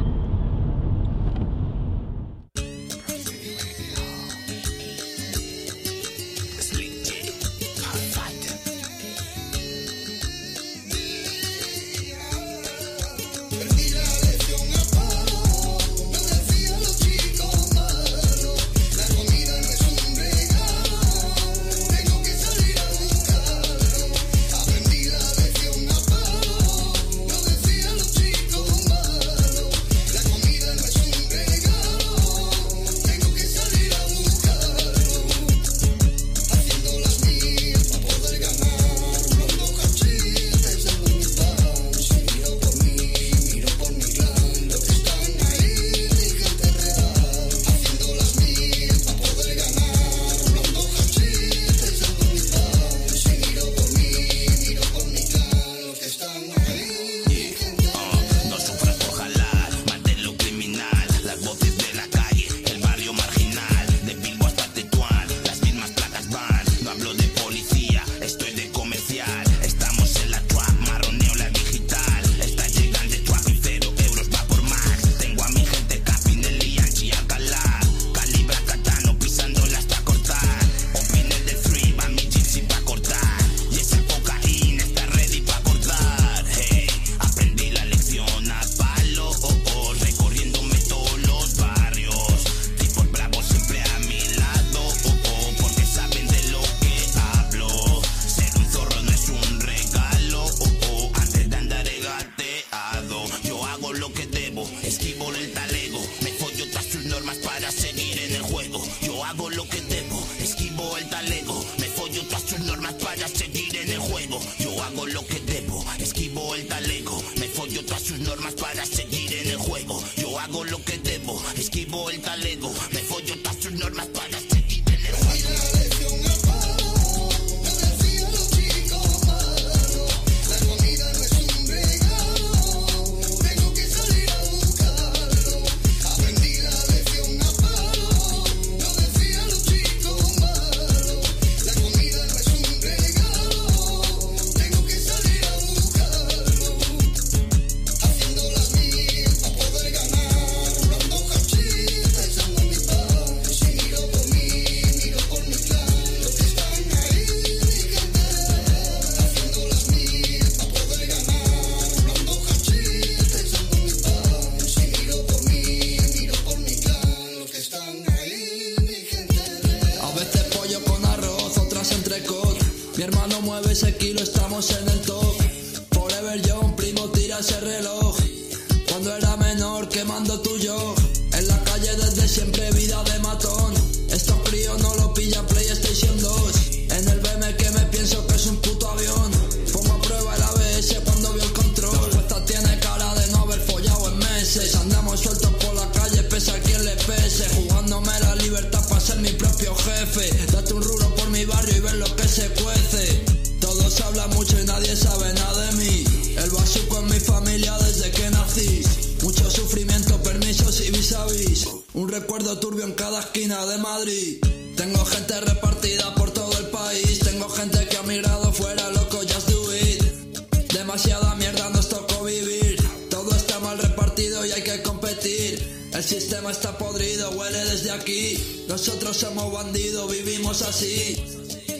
Nosotros somos bandidos, vivimos así.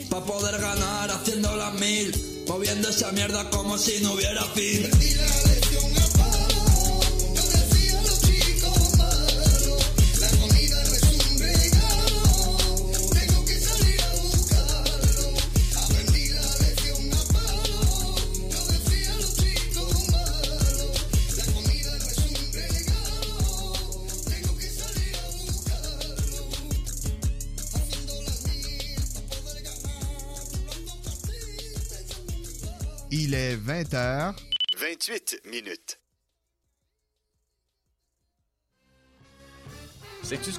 Pa' poder ganar haciendo las mil. Moviendo esa mierda como si no hubiera fin.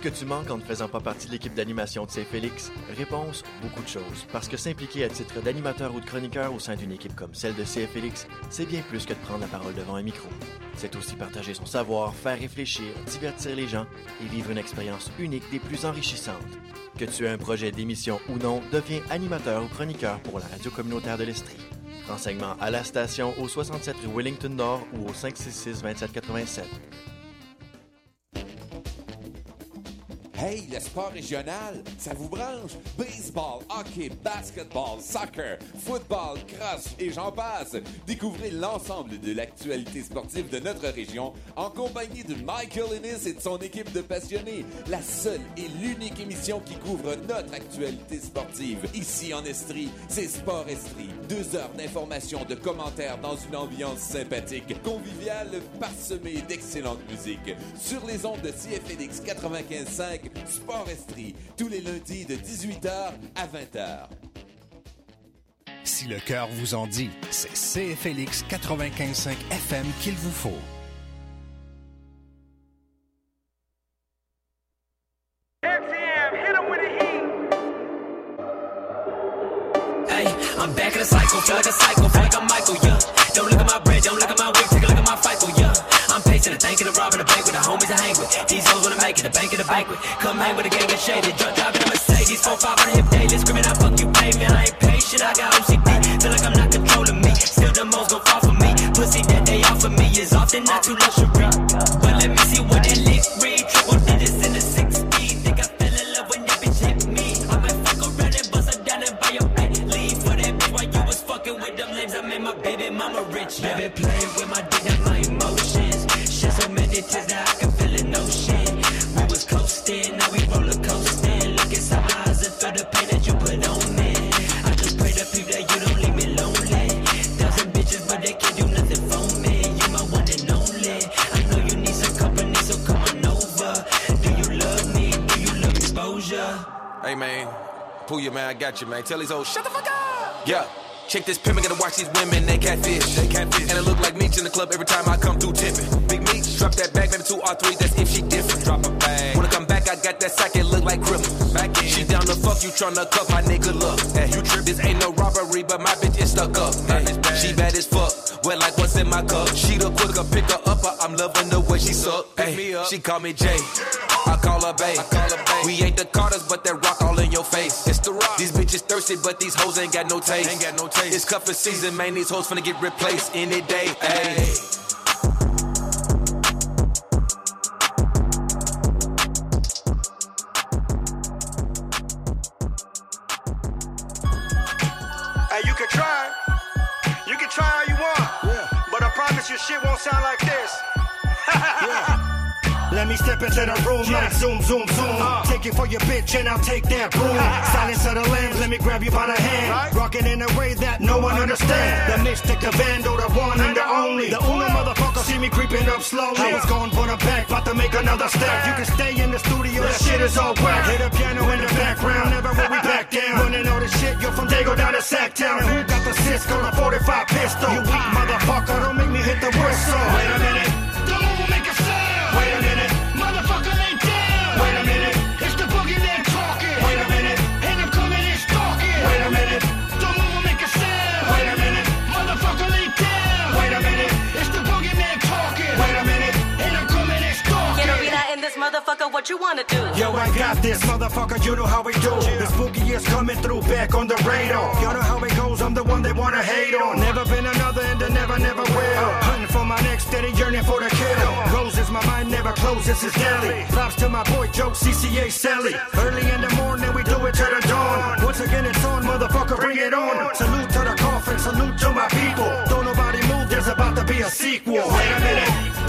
Que tu manques en ne faisant pas partie de l'équipe d'animation de C-Félix? Réponse, beaucoup de choses. Parce que s'impliquer à titre d'animateur ou de chroniqueur au sein d'une équipe comme celle de CFLX, c'est bien plus que de prendre la parole devant un micro. C'est aussi partager son savoir, faire réfléchir, divertir les gens et vivre une expérience unique des plus enrichissantes. Que tu aies un projet d'émission ou non, deviens animateur ou chroniqueur pour la radio communautaire de l'Estrie. Renseignements à la station au 67 rue Wellington Nord ou au 566 2787. Hey, le sport régional, ça vous branche? Baseball, hockey, basketball, soccer, football, cross et j'en passe. Découvrez l'ensemble de l'actualité sportive de notre région en compagnie de Michael Ennis et de son équipe de passionnés. La seule et l'unique émission qui couvre notre actualité sportive. Ici en Estrie, c'est Sport Estrie. Deux heures d'informations, de commentaires dans une ambiance sympathique, conviviale, parsemée d'excellente musique. Sur les ondes de CFLX 95.5, Sport Estrie, tous les lundis de 18h à 20h. Si le cœur vous en dit, c'est CFLX 95.5 FM qu'il vous faut. Hey, I'm back in the cycle, feel like a cycle, feel like I'm Michael, yeah. Don't look at my bread, don't look at my wig, take a look at my FICO, yeah. I'm pacing the tank and the robbing the bank with the homies I hang with. These wanna the bank of the banquet. Come hang with the gang and shaded, drunk driving a Mercedes, 4-5 on the hip daily, screaming, I fuck you, pay me, I ain't patient, I got OCD, feel like I'm not controlling me. Still the most gon' fall for me, pussy that they offer me is often not too luxury. But let me see what that lick read, triple digits in the six speed, think I fell in love when that bitch hit me. I might fuck around and bust her down and buy your back. Leave for that bitch while you was fucking with them lames. I made my baby mama rich. Baby playing with my dick and my emotions. Man, I got you, man. Tell these old shut the fuck up. Yeah. Check this pimp, I gotta watch these women, they catfish. They catfish. And it look like Meech in the club every time I come through tipping. Big Meech, drop that bag, maybe two or three, that's if she different. Drop a bag. When I come back, I got that sack, it look like criminal. Back in. She down to fuck you, tryna cuff my nigga look. Hey, you trip, this ain't no robbery, but my bitch is stuck up. Hey, she bad as fuck, wet like what's in my cup. She the quicker, pick her up, I'm loving the way she suck. Hey, she call me Jay. I call her babe. We ain't the Carters, but that rock all in your face. It's the rock. These bitches thirsty, but these hoes ain't got no taste. Ain't got no taste. It's cuffing season, man. These hoes finna get replaced any day. Hey. Hey, you can try. You can try all you want. But I promise you shit won't sound like this. Let me step into the room like zoom, zoom, zoom. Take it for your bitch and I'll take that boom. Silence of the lambs, let me grab you by the hand. Rocking in a way that no one understands. The mystic, the vandal, the one and the only. The only motherfucker see me creeping up slowly. I was going for the back, about to make another step. You can stay in the studio, that shit is all whack. Hit a piano in the background, never will we back down. Running all the shit, yo, from Dago down to Sacktown. Who got the Cisco, the 45 pistol? You weak motherfucker, don't make me hit the whistle. Wait a minute. motherfucker, what you wanna do? Yo, I got this, motherfucker, you know how we do. The spooky is coming through back on the radar. You know how it goes, I'm the one they wanna hate on. Never been another and I never, never will. Hunting for my next steady, yearning for the kill. Roses, my mind never closes, it's daily. Props to my boy, Joe CCA Sally. Early in the morning, we do it till the dawn. Once again, it's on, motherfucker, bring it on. Salute to the coffin, salute to my people. Don't nobody move, there's about to be a sequel. Wait a minute.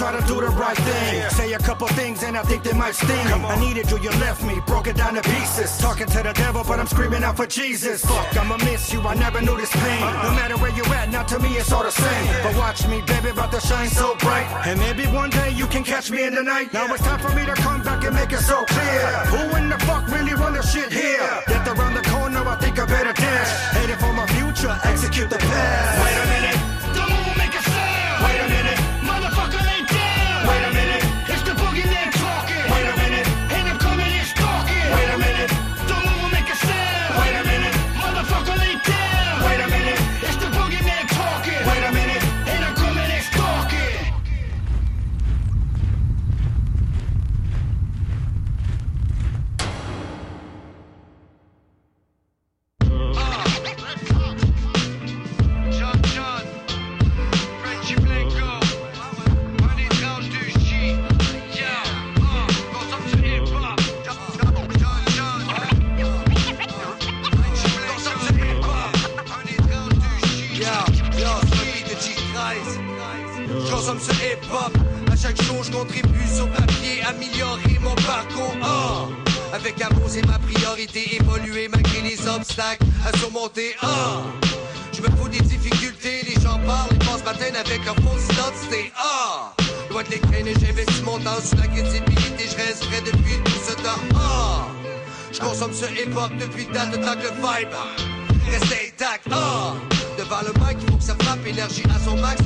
try to do the right thing. Say a couple things and I think they might sting. I needed you, you left me, broke it down to pieces. Talking to the devil, but I'm screaming out for Jesus. Fuck, I'ma miss you, I never knew this pain. Uh-uh. No matter where you at, now to me it's all the same. But watch me, baby, about to shine so bright. And maybe one day you can catch me in the night. Now it's time for me to come back and make it so clear. Who in the fuck really run the shit here? Death around the corner, I think I better dash. Headed for my future, execute the past. Wait a minute. doesn't. Restez intact, oh. Devant le mic, il faut que ça frappe, énergie à son max.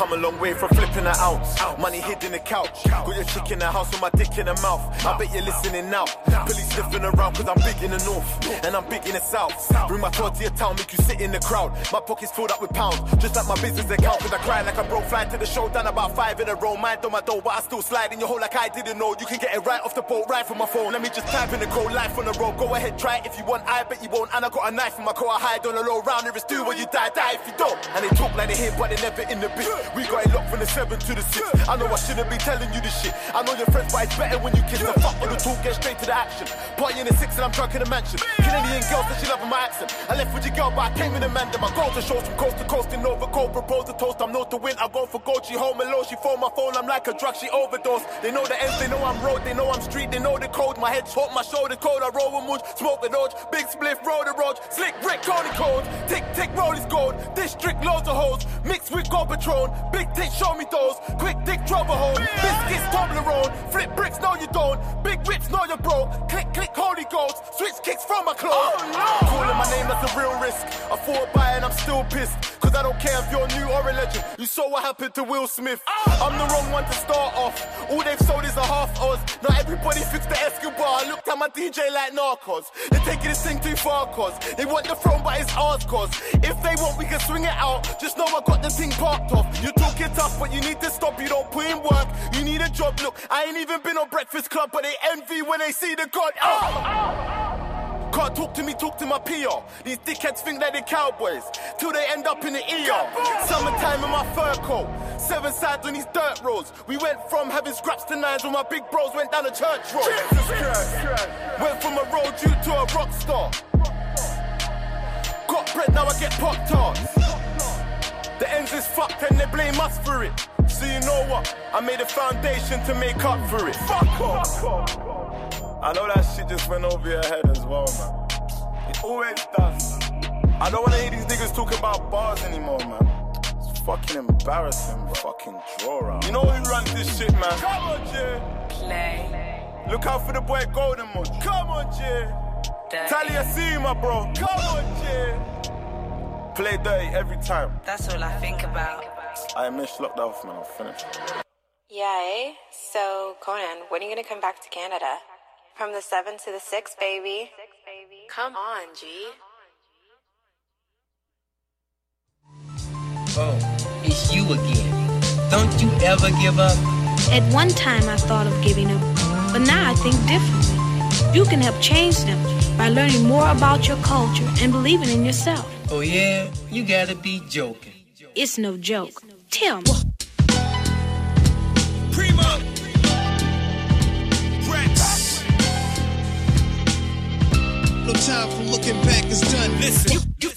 Come a long way from flipping an ounce. Money hid in the couch. Got your chick in the house with my dick in the mouth. I bet you're listening now. Police sniffing around cause I'm big in the north. And I'm big in the south. Bring my tour to your town, make you sit in the crowd. My pockets filled up with pounds. Just like my business account. Cause I cry like I broke flying to the show. Done about five in a row. Mind on my door, but I still slide in your hole like I didn't know. You can get it right off the boat, right from my phone. Let me just type in the code, life on the road. Go ahead, try it if you want. I bet you won't. And I got a knife in my car. I hide on the low round. If it's do when you die, die if you don't. And they talk like they hear, but they never in the bit. We got it locked from the seven to the six. I know I shouldn't be telling you this shit. I know your friends, but it's better when you kiss the fuck on the talk, get straight to the action. Party in the six and I'm drunk in the mansion. Canadian girl said she loving my accent. I left with your girl, but I came in the man. My goals are shows from coast to coast in Cold. Propose a toast, I'm not to win. I go for gold. She home alone, she phone my phone. I'm like a drug, she overdose. They know the ends, they know I'm road, they know I'm street, they know the code. My head's hot, my shoulder cold. I roll with moods, smoke the dodge. Big spliff, roll the road. Slick Rick, Cody codes. Tick, tick, roll is gold. District, loads of hoes. Mixed with gold Big tick, show me those. Quick dick, trouble hole. Biscuits, Toblerone. Flip bricks, no you don't. Big whips, no you broke. Click, click, holy ghosts. Switch kicks from my clothes. Oh, Calling my name, that's a real risk. I fought by and I'm still pissed. Cause I don't care if you're new or a legend. You saw what happened to Will Smith. Oh. I'm the wrong one to start off. All they've sold is a half Oz. Not everybody fixed the Escobar. I looked at my DJ like Narcos. They're taking this thing too far, cause they want the throne, but it's ours, cause if they want, we can swing it out. Just know I got the thing parked off. You talk it tough, but you need to stop. You don't put in work. You need a job. Look, I ain't even been on Breakfast Club, but they envy when they see the God. Oh! Can't talk to me, talk to my PR. These dickheads think they're cowboys till they end up in the ER. Summertime in my fur coat, seven sides on these dirt roads. We went from having scraps to nines when my big bros went down a church road. Went from a road dude to a rock star. Got bread, now I get pop tarts. The ends is fucked and they blame us for it. So you know what? I made a foundation to make up for it. Fuck off. I know that shit just went over your head as well, man. It always does. I don't wanna hear these niggas talk about bars anymore, man. It's fucking embarrassing. Fucking draw out. You know who runs this shit, man? Come on, Jay. Play. Look out for the boy Golden Munch. Come on, Jay. Talia see my bro. Come on, Jay. Play dirty every time. That's all I think about. I miss locked off, man. I'm finished. Yeah, eh? So, Konan, when are you gonna come back to Canada? From the 7 to the 6, baby. Come on, G. Oh, it's you again. Don't you ever give up? At one time, I thought of giving up, but now I think differently. You can help change them by learning more about your culture and believing in yourself. Oh, yeah? You gotta be joking. It's no joke. Tell me. Primo. Reks. No time for looking back, it's done. Listen. You, you, you,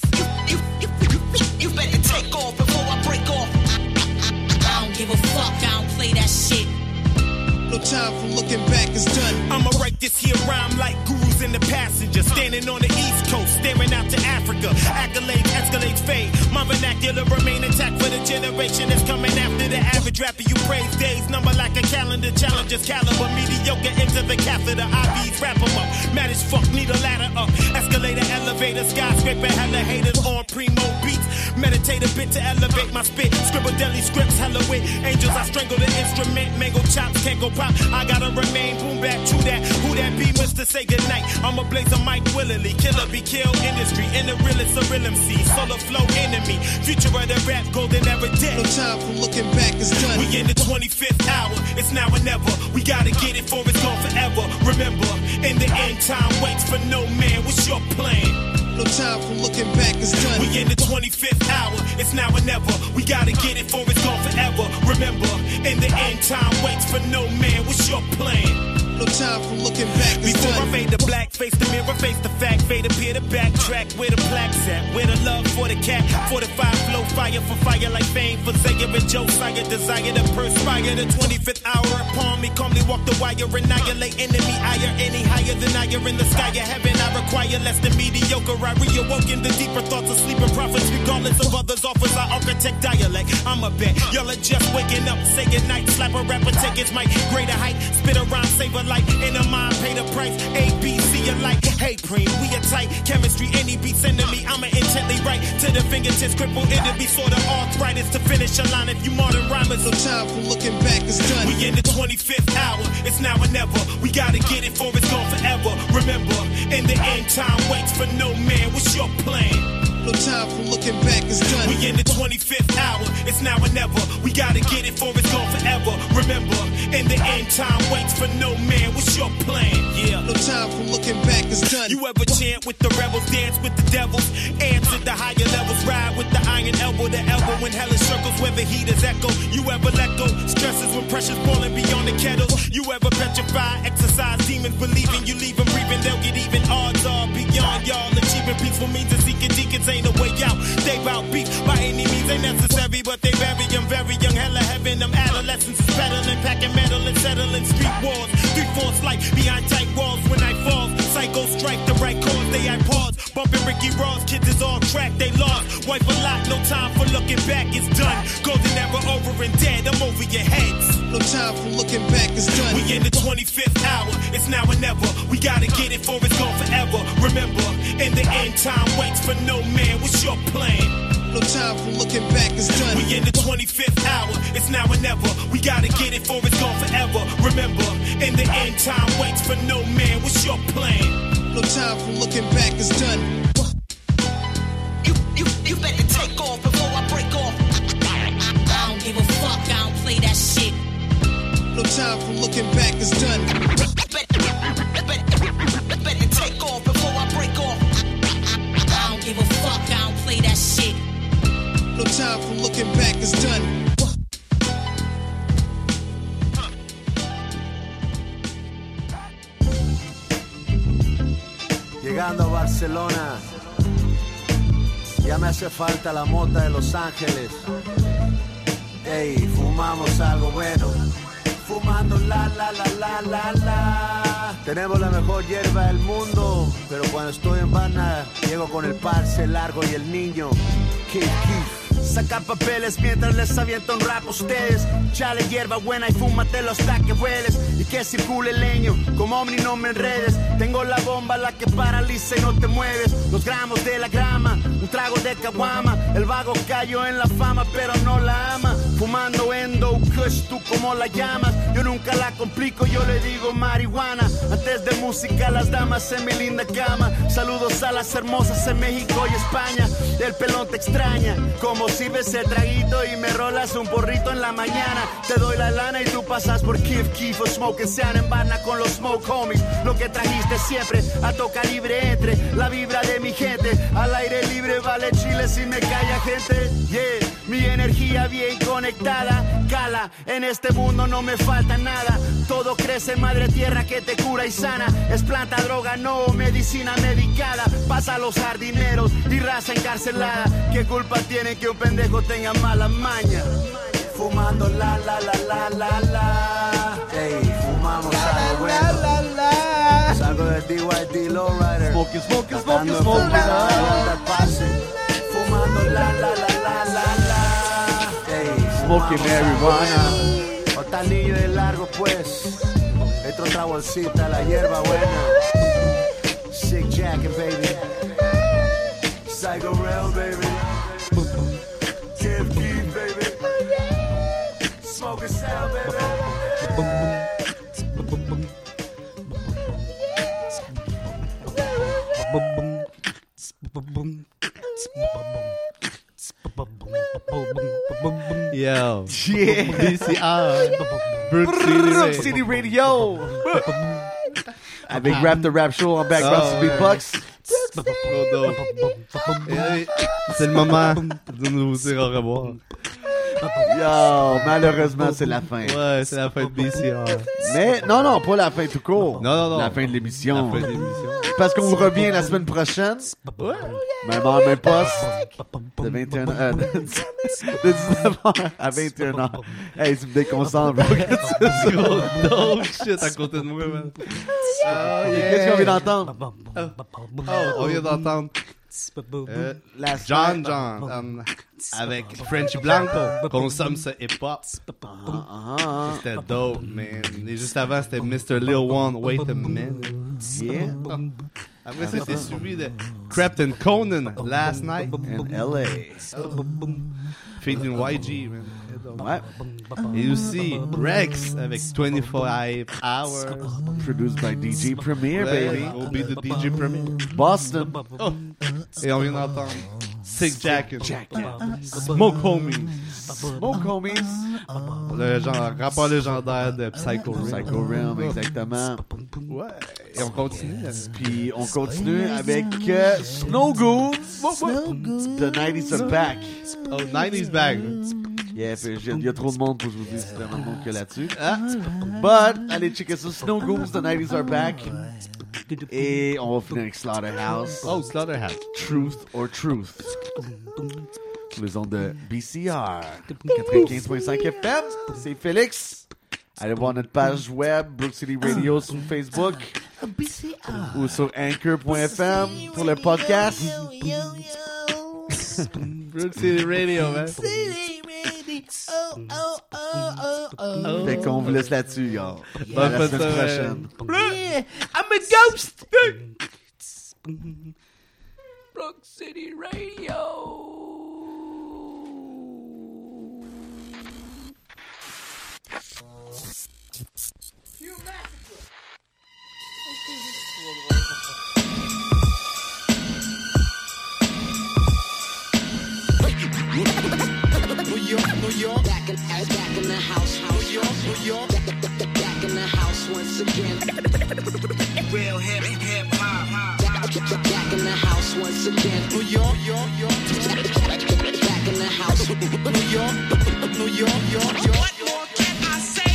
time for looking back, it's done. I'ma write this here rhyme like gurus in the passenger. Standing on the east coast, staring out to Africa. Accolades, escalates, fade. My vernacular remain intact for the generation that's coming after the average rapper. You praise days, number like a calendar. Challengers caliber, mediocre into the catheter. IVs wrap 'em up. Mad as fuck, need a ladder up. Escalator, elevator, skyscraper, hella haters on primo beats. Meditate a bit to elevate my spit. Scribble deli scripts, hella wit. Angels, I strangle the instrument. Mango chops, can't go pop. I gotta remain boom back to that. Who that be, Mr. Say goodnight. I'ma blaze a mic willily. Killer be killed industry. In the realest of real MC. Solo flow enemy. Future of the rap, golden era dead. No time for looking back, it's done. We in the 25th hour. It's now or never. We gotta get it for it's gone forever. Remember, in the end, time waits for no man. What's your plan? No time for looking back, it's done. We in the 25th hour, it's now or never. We gotta get it for it's gone forever. Remember, in the end, time waits for no man. What's your plan? No time for looking back, Before done. I fade the black, face the mirror, face the fact, fade appear to backtrack. Where the plaques at? Where the love for the cat? 45 flow, fire for fire like fame for Zaire and Josiah. Desire to perspire. The 25th hour upon me, calmly walk the wire, annihilate enemy. Higher, any higher than I in the sky of heaven. I require less than mediocre. I reawoken the deeper thoughts of sleeping prophets, regardless of others' offers. I architect dialect. I'm a bet. Y'all are just waking up, say goodnight, slap a rapper, take his mic. Greater height, spit around, save a light. In a mind, pay the price. A, B, C alike. Hey, Preem, we are tight. Chemistry, any beats into me. I'ma intently write. to the fingertips, crippled. Be sort of arthritis to finish a line if you modern rhymers. No time for looking back, it's done. We in the 25th hour, it's now or never. We gotta get it for it's gone forever. Remember, in the end, time waits for no man. What's your plan? No time for looking back, it's done. We in the 25th hour, it's now or never. We gotta get it for it's gone forever. Remember, in the end, time waits for no man. What's your plan? Yeah. No time for looking back, it's done. You ever chant with the rebels, dance with the devils, answer the higher levels, ride with the iron elbow to elbow when hell is circles where the heat is echo. You ever let go? Stresses when pressure's boiling beyond the kettle. You ever petrify, exercise demons, believing you leave them breathing, they'll get even. Odds are beyond y'all achieving peaceful means of seeking deacons ain't a way out. They bout beef by any means ain't necessary, but they very young, very young, hella heaven. Them adolescents is peddling, packing metal and settling street wars. Three fourths light behind tight walls when I fall. Psycho strike the right cause, they I pause. Bumping Ricky Ross, kids is all track, they lost. Wife a lot, no time for looking back, it's done. Golden era over and dead, I'm over your heads. No time for looking back, it's done. We in the 25th hour, it's now or never. We gotta get it for it's gone forever. Remember, in the end, time waits for no man. What's your plan? No time for looking back, it's done. We in the 25th hour, it's now or never. We gotta get it for it's gone forever. Remember, in the end, time waits for no man. What's your plan? No time for looking back, it's done. You, you, you better take off before I break off. I don't give a fuck, I don't play that shit. No time for looking back, it's done. Better take off before I break off. I don't give a fuck, I don't play that shit. No time for looking back, it's done. Llegando a Barcelona, ya me hace falta la mota de Los Ángeles. Ey, fumamos algo bueno. Fumando la la la la la la. Tenemos la mejor hierba del mundo, pero cuando estoy en Varna, llego con el parce largo y el niño. Kif, kif. Sacar papeles mientras les aviento un rap a ustedes. Chale hierba buena y fúmatelo hasta que hueles. Y que circule el leño, como omni no me enredes. Tengo la bomba, la que paraliza y no te mueves. Los gramos de la grama, un trago de caguama. El vago cayó en la fama, pero no la ama. Fumando endo, kush, tú como la llamas. Yo nunca la complico, yo le digo marihuana. Antes de música, las damas en mi linda cama. Saludos a las hermosas en México y España. El pelón te extraña, como sirves el traguito y me rolas un porrito en la mañana. Te doy la lana y tú pasas por Kif Kif o Smoke Sean en Varna con los Smoke Homies. Lo que trajiste siempre, a tocar libre entre la vibra de mi gente. Al aire libre vale chile si me calla gente. Yeah, mi energía bien conectada. Cala, en este mundo no me falta nada. Todo crece, madre tierra que te cura y sana. Es planta, droga, no medicina medicada. Pasa a los jardineros y raza encarcelada. ¿Qué culpa tiene que un pendejo tenga mala maña? Fumando la la la la la la. Ey, fumamos algo bueno. Es algo de DYD Lowrider. Smoking, smoking, smoking, smoking. Fumando la la la la la la smoking marijuana. De largo, pues. Otra bolsita, la hierba buena. Sick jacket, baby. Psycho real, baby. TFG, baby. Smoking sound, baby. boom boom boom boom boom boom boom Yo. Yeah. BCR. Brook Brook City City Radio. Avec Rap the Rap Show en background, Oh, c'est ouais. Beatbox. Eh, C'est le moment de nous dire au revoir. Yo, malheureusement, c'est la fin. Ouais, c'est la fin de BCR. Mais non, non, pas la fin tout court. Non, non, non. La fin de l'émission. La fin de l'émission. Parce qu'on revient la semaine prochaine. Ouais. Même heure, même poste. De 21 euh, de, de 19h à 21h. Hey, tu me déconcentres, gros shit à côté de moi, man. Ah, yeah. Qu'est-ce qu'on vient d'entendre? Oh, on vient d'entendre euh, La John John um, avec Frenchy Blanco. Consomme ce hip-hop. ah. C'était dope, man. Et juste avant, c'était Mr. Lil One. Wait a minute. Yeah. Après, c'était suivi de Krept and Konan, Last Night. In LA. Featuring YG, man. Ouais. Et aussi Rex avec 25 Hours. Produced by DJ Premier, Ouais, baby. Au beat de DJ Premier. Boston. Oh. Et on vient d'entendre Sick Jacket. Smoke Homies. Smoke Homies. Le genre, rapport légendaire de Psycho Realm. Psycho Realm, exactement. Ouais. Et on continue. Puis on continue avec euh, Snow Goons. The 90s are back. Oh, 90s back. Yeah, puis j'ai- il y a trop de monde pour que je vous dise vraiment de monde que là-dessus. But, allez checker ça. Snow Goons, The 90s are back. Et on va finir avec Slaughterhouse. Oh, Slaughterhouse. Truth or Truth. Sur les ondes de BCR. 95.5 FM. C'est Félix. Allez voir notre page web, Brook City Radio sur Facebook. Ou sur anchor.fm pour le podcast. Brook City Radio, man. Fait qu'on vous laisse là-dessus, gars. Bonne À la de semaine prochaine. I'm a ghost. Brook City Radio. New York, New York. Back in, back in the house, house. New York, New York. Back in the house once again. Real hip, hip hop. Back, back in the house once again. New York, York, York. Back in the house. New York, New York, York, York.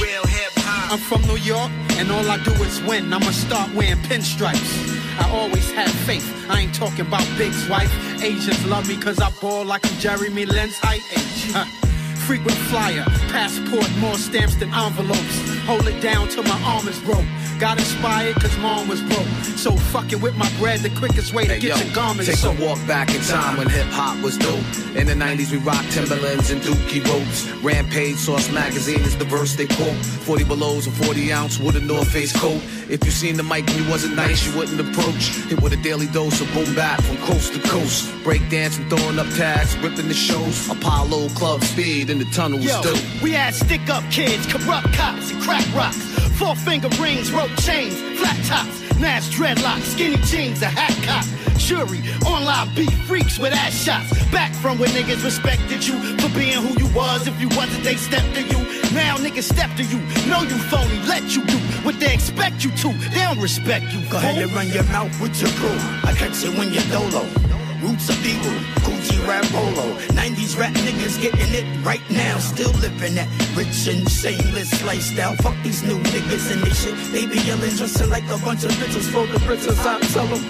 Real hip hop. I'm from New York, and all I do is win. I'ma start wearing pinstripes. I always had faith. I ain't talking about Big's wife. Asians love me cause I ball like I'm Jeremy Lin's height. Huh. Frequent flyer, passport, more stamps than envelopes. Hold it down till my arm is broke. Got inspired cause mom was broke. So fucking with my bread, the quickest way to Hey, get yo, your garments take soaked. a walk back in time when hip hop was dope. In the 90s, we rocked Timberlands and Dookie ropes. Rampage, Source Magazine is the verse they quote. 40 belows and 40 ounce with a North Face coat. If you seen the mic and you wasn't nice, you wouldn't approach. Hit with a daily dose of boom bap from coast to coast. Break dancing, throwing up tags, ripping the shows. Apollo Club Speed in the tunnel was Yo, dope. we had stick up kids, corrupt cops, and crack rocks. Four finger rings, rope chains, flat tops, Nash dreadlocks, skinny jeans, a hat cock. Jury, online beef freaks with ass shots. Back from when niggas respected you for being who you was. If you wasn't, they stepped to you. Now niggas step to you. Know you phony, let you do what they expect you to. They don't respect you. Go ahead and run your mouth with your crew. I catch it when you're dolo. Roots of evil, Gucci rap polo. 90s rap niggas getting it right now. Still living that rich and shameless lifestyle. Fuck these new niggas and they shit. They be yelling, dressing like a bunch of bitches for the bitches. I tell them.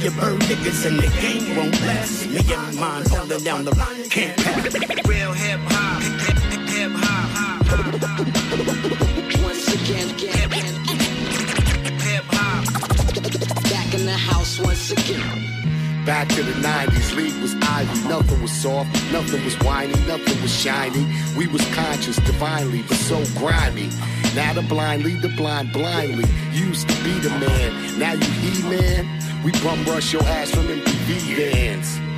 You bird niggas and the game won't last. Me and mine holding down the can't pass. Real hip hop. Hip hip hop. Once again, again, again. Hip hop. Back in the house once again. Back to the 90s, league was ivy, nothing was soft, nothing was whiny, nothing was shiny. We was conscious divinely, but so grimy. Now the blind lead the blind blindly. Used to be the man, now you he man. We bum rush your ass from MTV vans.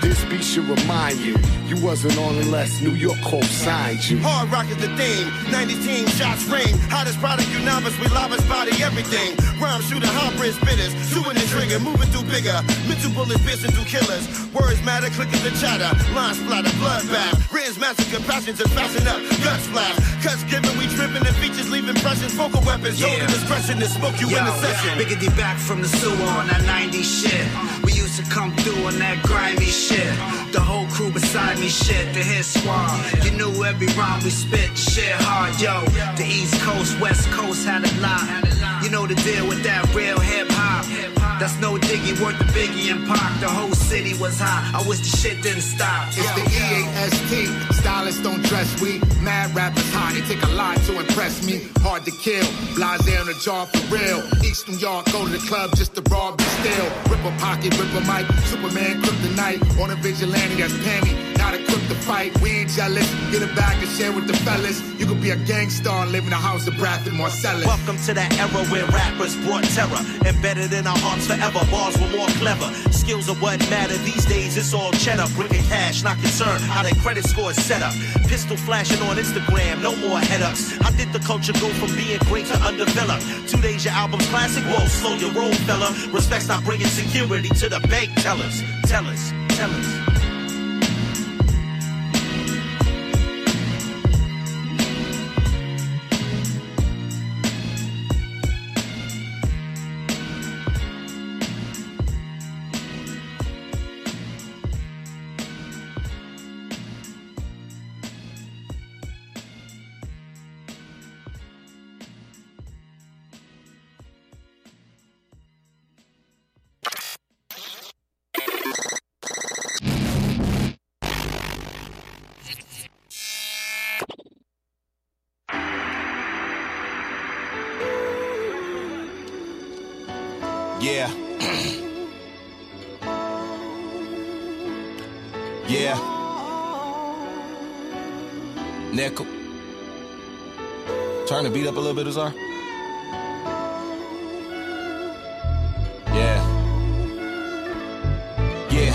This beat should remind you, you wasn't on unless New York co-signed you. Hard rock is the theme. 90 team shots ring. Hottest product, you novice. We lobbies body everything. Rhyme shooter, hybrid spitters. Shooting the trigger, moving through bigger. Mental bullets piercing through killers. Words matter, clicking the chatter. Line splatter, bloodbath. Written's massacre, passions just fasten up. Guts flash. Cuts given, we tripping and features leave impressions. Vocal weapons, holding discretion to smoke you in the session. Biggity back from the sewer on that 90 shit. We used to come through on that grimy shit. The whole crew beside me shit. The hit squad. You knew every rhyme we spit. Shit hard, yo. The East Coast, West Coast had a lot. You know the deal with that real hip hop. That's no diggy worth the Biggie and Pac. The whole city was hot. I wish the shit didn't stop. It's the EAST. Stylists don't dress we. Mad rappers hot. It take a lot to impress me. Hard to kill. Blase on the jaw for real. East New York, go to the club just to rob and steal. Rip a pocket, rip a mic. Superman, kryptonite. On a vigilante, that's Pammy. Not equipped to fight. We ain't jealous. Get a bag and share with the fellas. You could be a gangster and live in a house of Branford Marsalis. Welcome to that era where rappers brought terror. Embedded in our hearts forever. bars were more clever. Skills are what matter these days. It's all cheddar, bringing cash, not concerned how their credit score is set up. Pistol flashing on Instagram, no more head ups. How did the culture go from being great to underdeveloped? Two days your album's classic, whoa, slow your roll, fella. Respect's not bringing security to the bank tellers. Tellers, tellers. Yeah. The beat up a little bit, Azar. Yeah. Yeah.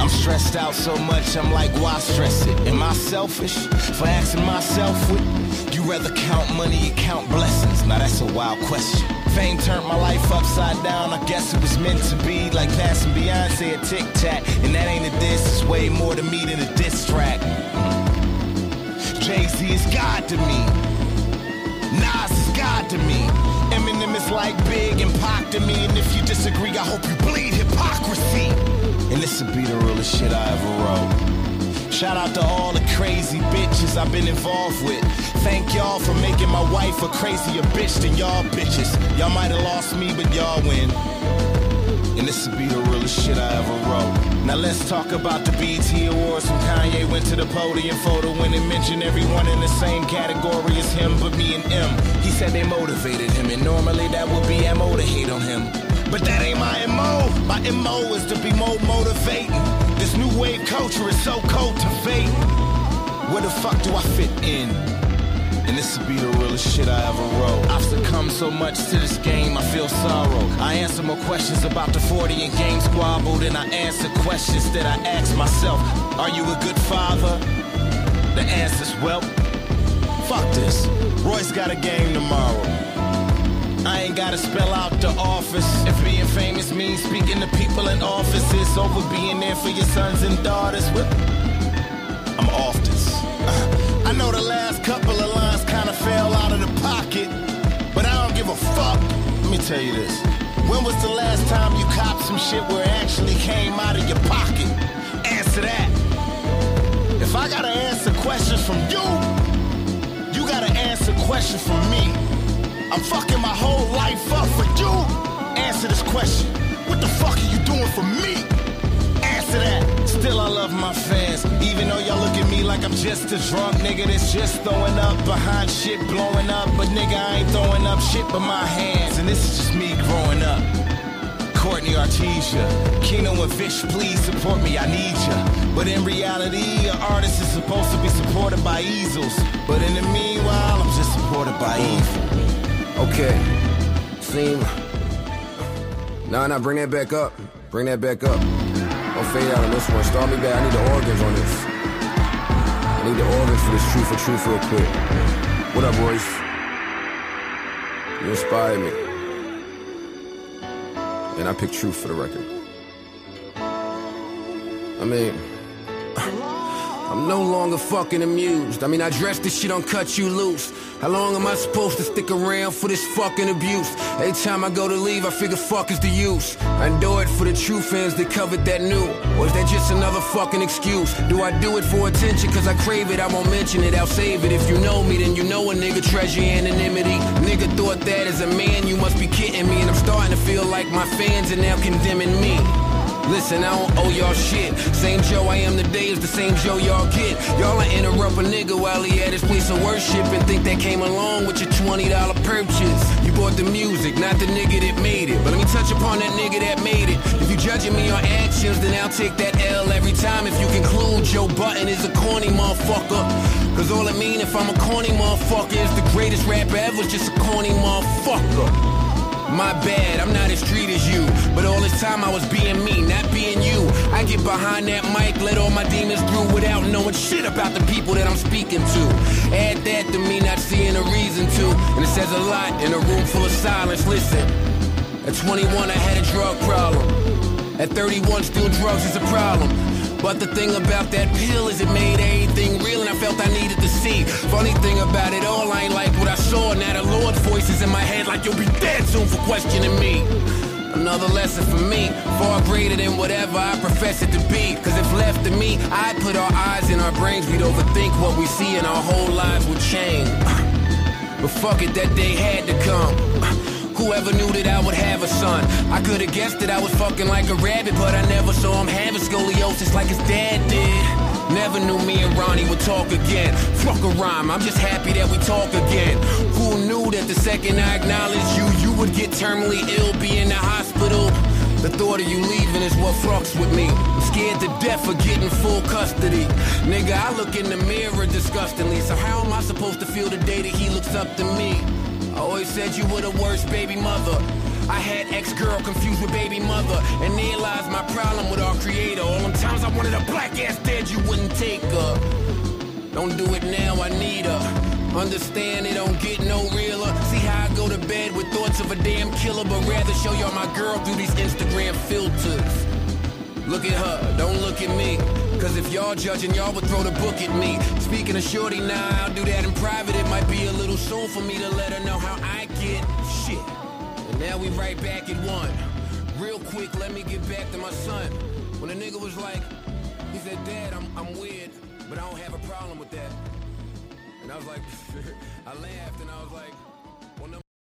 I'm stressed out so much, I'm like, why stress it? Am I selfish for asking myself what? You rather count money or count blessings? Now that's a wild question. Fame turned my life upside down. I guess it was meant to be like passing Beyonce a tic tac. And that ain't a diss, it's way more to me than a diss track. Jay Z is God to me. Nas is God to me. Eminem is like Big and Pac to me. And if you disagree, I hope you bleed hypocrisy. And this will be the realest shit I ever wrote. Shout out to all the crazy bitches I've been involved with. Thank y'all for making my wife a crazier bitch than y'all bitches. Y'all might have lost me, but y'all win. And this would be the realest shit I ever wrote. Now let's talk about the BET Awards when Kanye went to the podium photo when it mentioned everyone in the same category as him but me and M. He said they motivated him, and normally that would be MO to hate on him. But that ain't my MO. My MO is to be more motivating. This new wave culture is so cultivating. Where the fuck do I fit in? And this will be the realest shit I ever wrote. I've succumbed so much to this game, I feel sorrow. I answer more questions about the 40 and game squabble than I answer questions that I ask myself. Are you a good father? The answer's well, fuck this. Royce got a game tomorrow. I ain't gotta spell out the office. If being famous means speaking to people in offices over being there for your sons and daughters, well, I'm off this. Uh-huh. Fuck. Let me tell you this. When was the last time you copped some shit where it actually came out of your pocket? Answer that. If I gotta answer questions from you, you gotta answer questions from me. I'm fucking my whole life up for you. Answer this question. What the fuck are you doing for me? Still, I love my fans. Even though y'all look at me like I'm just a drunk nigga that's just throwing up behind shit blowing up. But nigga, I ain't throwing up shit but my hands. And this is just me growing up. Courtney Artesia, Kino and Fish, please support me, I need ya. But in reality, an artist is supposed to be supported by easels. But in the meanwhile, I'm just supported by evil. Okay. Seem. Nah, nah, bring that back up. Bring that back up. Don't fade out on this one. Start me back. I need the organs on this. I need the organs for this truth for truth real quick. What up, Royce? You inspired me. And I picked truth for the record. I mean, I'm no longer fucking amused. I mean, I dress this shit on cut you loose. How long am I supposed to stick around for this fucking abuse? Every time I go to leave, I figure fuck is the use. I do it for the true fans that covered that new. Or is that just another fucking excuse? Do I do it for attention? Cause I crave it, I won't mention it, I'll save it. If you know me, then you know a nigga treasure anonymity. Nigga thought that as a man, you must be kidding me. And I'm starting to feel like my fans are now condemning me. Listen, I don't owe y'all shit. Same Joe I am today is the same Joe y'all get. Y'all will interrupt a nigga while he at his place of worship and think that came along with your $20 purchase. You bought the music, not the nigga that made it. But let me touch upon that nigga that made it. If you judging me on actions, then I'll take that L every time. If you conclude Joe Budden is a corny motherfucker. Cause all I mean if I'm a corny motherfucker is the greatest rapper ever, just a corny motherfucker. My bad, I'm not as street as you. But all this time I was being me, not being you. I get behind that mic, let all my demons through without knowing shit about the people that I'm speaking to. Add that to me not seeing a reason to. And it says a lot in a room full of silence. Listen, at 21 I had a drug problem. At 31, still drugs is a problem. But the thing about that pill is it made everything real and I felt I needed to see. Funny thing about it all, I ain't like what I saw. Now the Lord's voice is in my head like you'll be dead soon for questioning me. Another lesson for me, far greater than whatever I profess it to be. Cause if left to me, I'd put our eyes in our brains, we'd overthink what we see and our whole lives would change. But fuck it, that day had to come. Whoever knew that I would have a son? I could have guessed that I was fucking like a rabbit, but I never saw him having scoliosis like his dad did. Never knew me and Ronnie would talk again. Fuck a rhyme, I'm just happy that we talk again. Who knew that the second I acknowledged you, you would get terminally ill, be in the hospital? The thought of you leaving is what fucks with me. I'm scared to death of getting full custody. Nigga, I look in the mirror disgustingly. So how am I supposed to feel the day that he looks up to me? I always said you were the worst baby mother. I had ex-girl confused with baby mother. And there lies my problem with our creator. All them times I wanted a black ass dead, you wouldn't take her. Don't do it now, I need her. Understand it don't get no realer. See how I go to bed with thoughts of a damn killer, but rather show y'all my girl through these Instagram filters. Look at her, don't look at me. Cause if y'all judging, y'all would throw the book at me. Speaking of shorty, nah, I'll do that in private. It might be a little soon for me to let her know how I get shit. And now we right back at one. Real quick, let me get back to my son. When the nigga was like, he said, Dad, I'm, I'm weird, but I don't have a problem with that. And I was like, I laughed and I was like,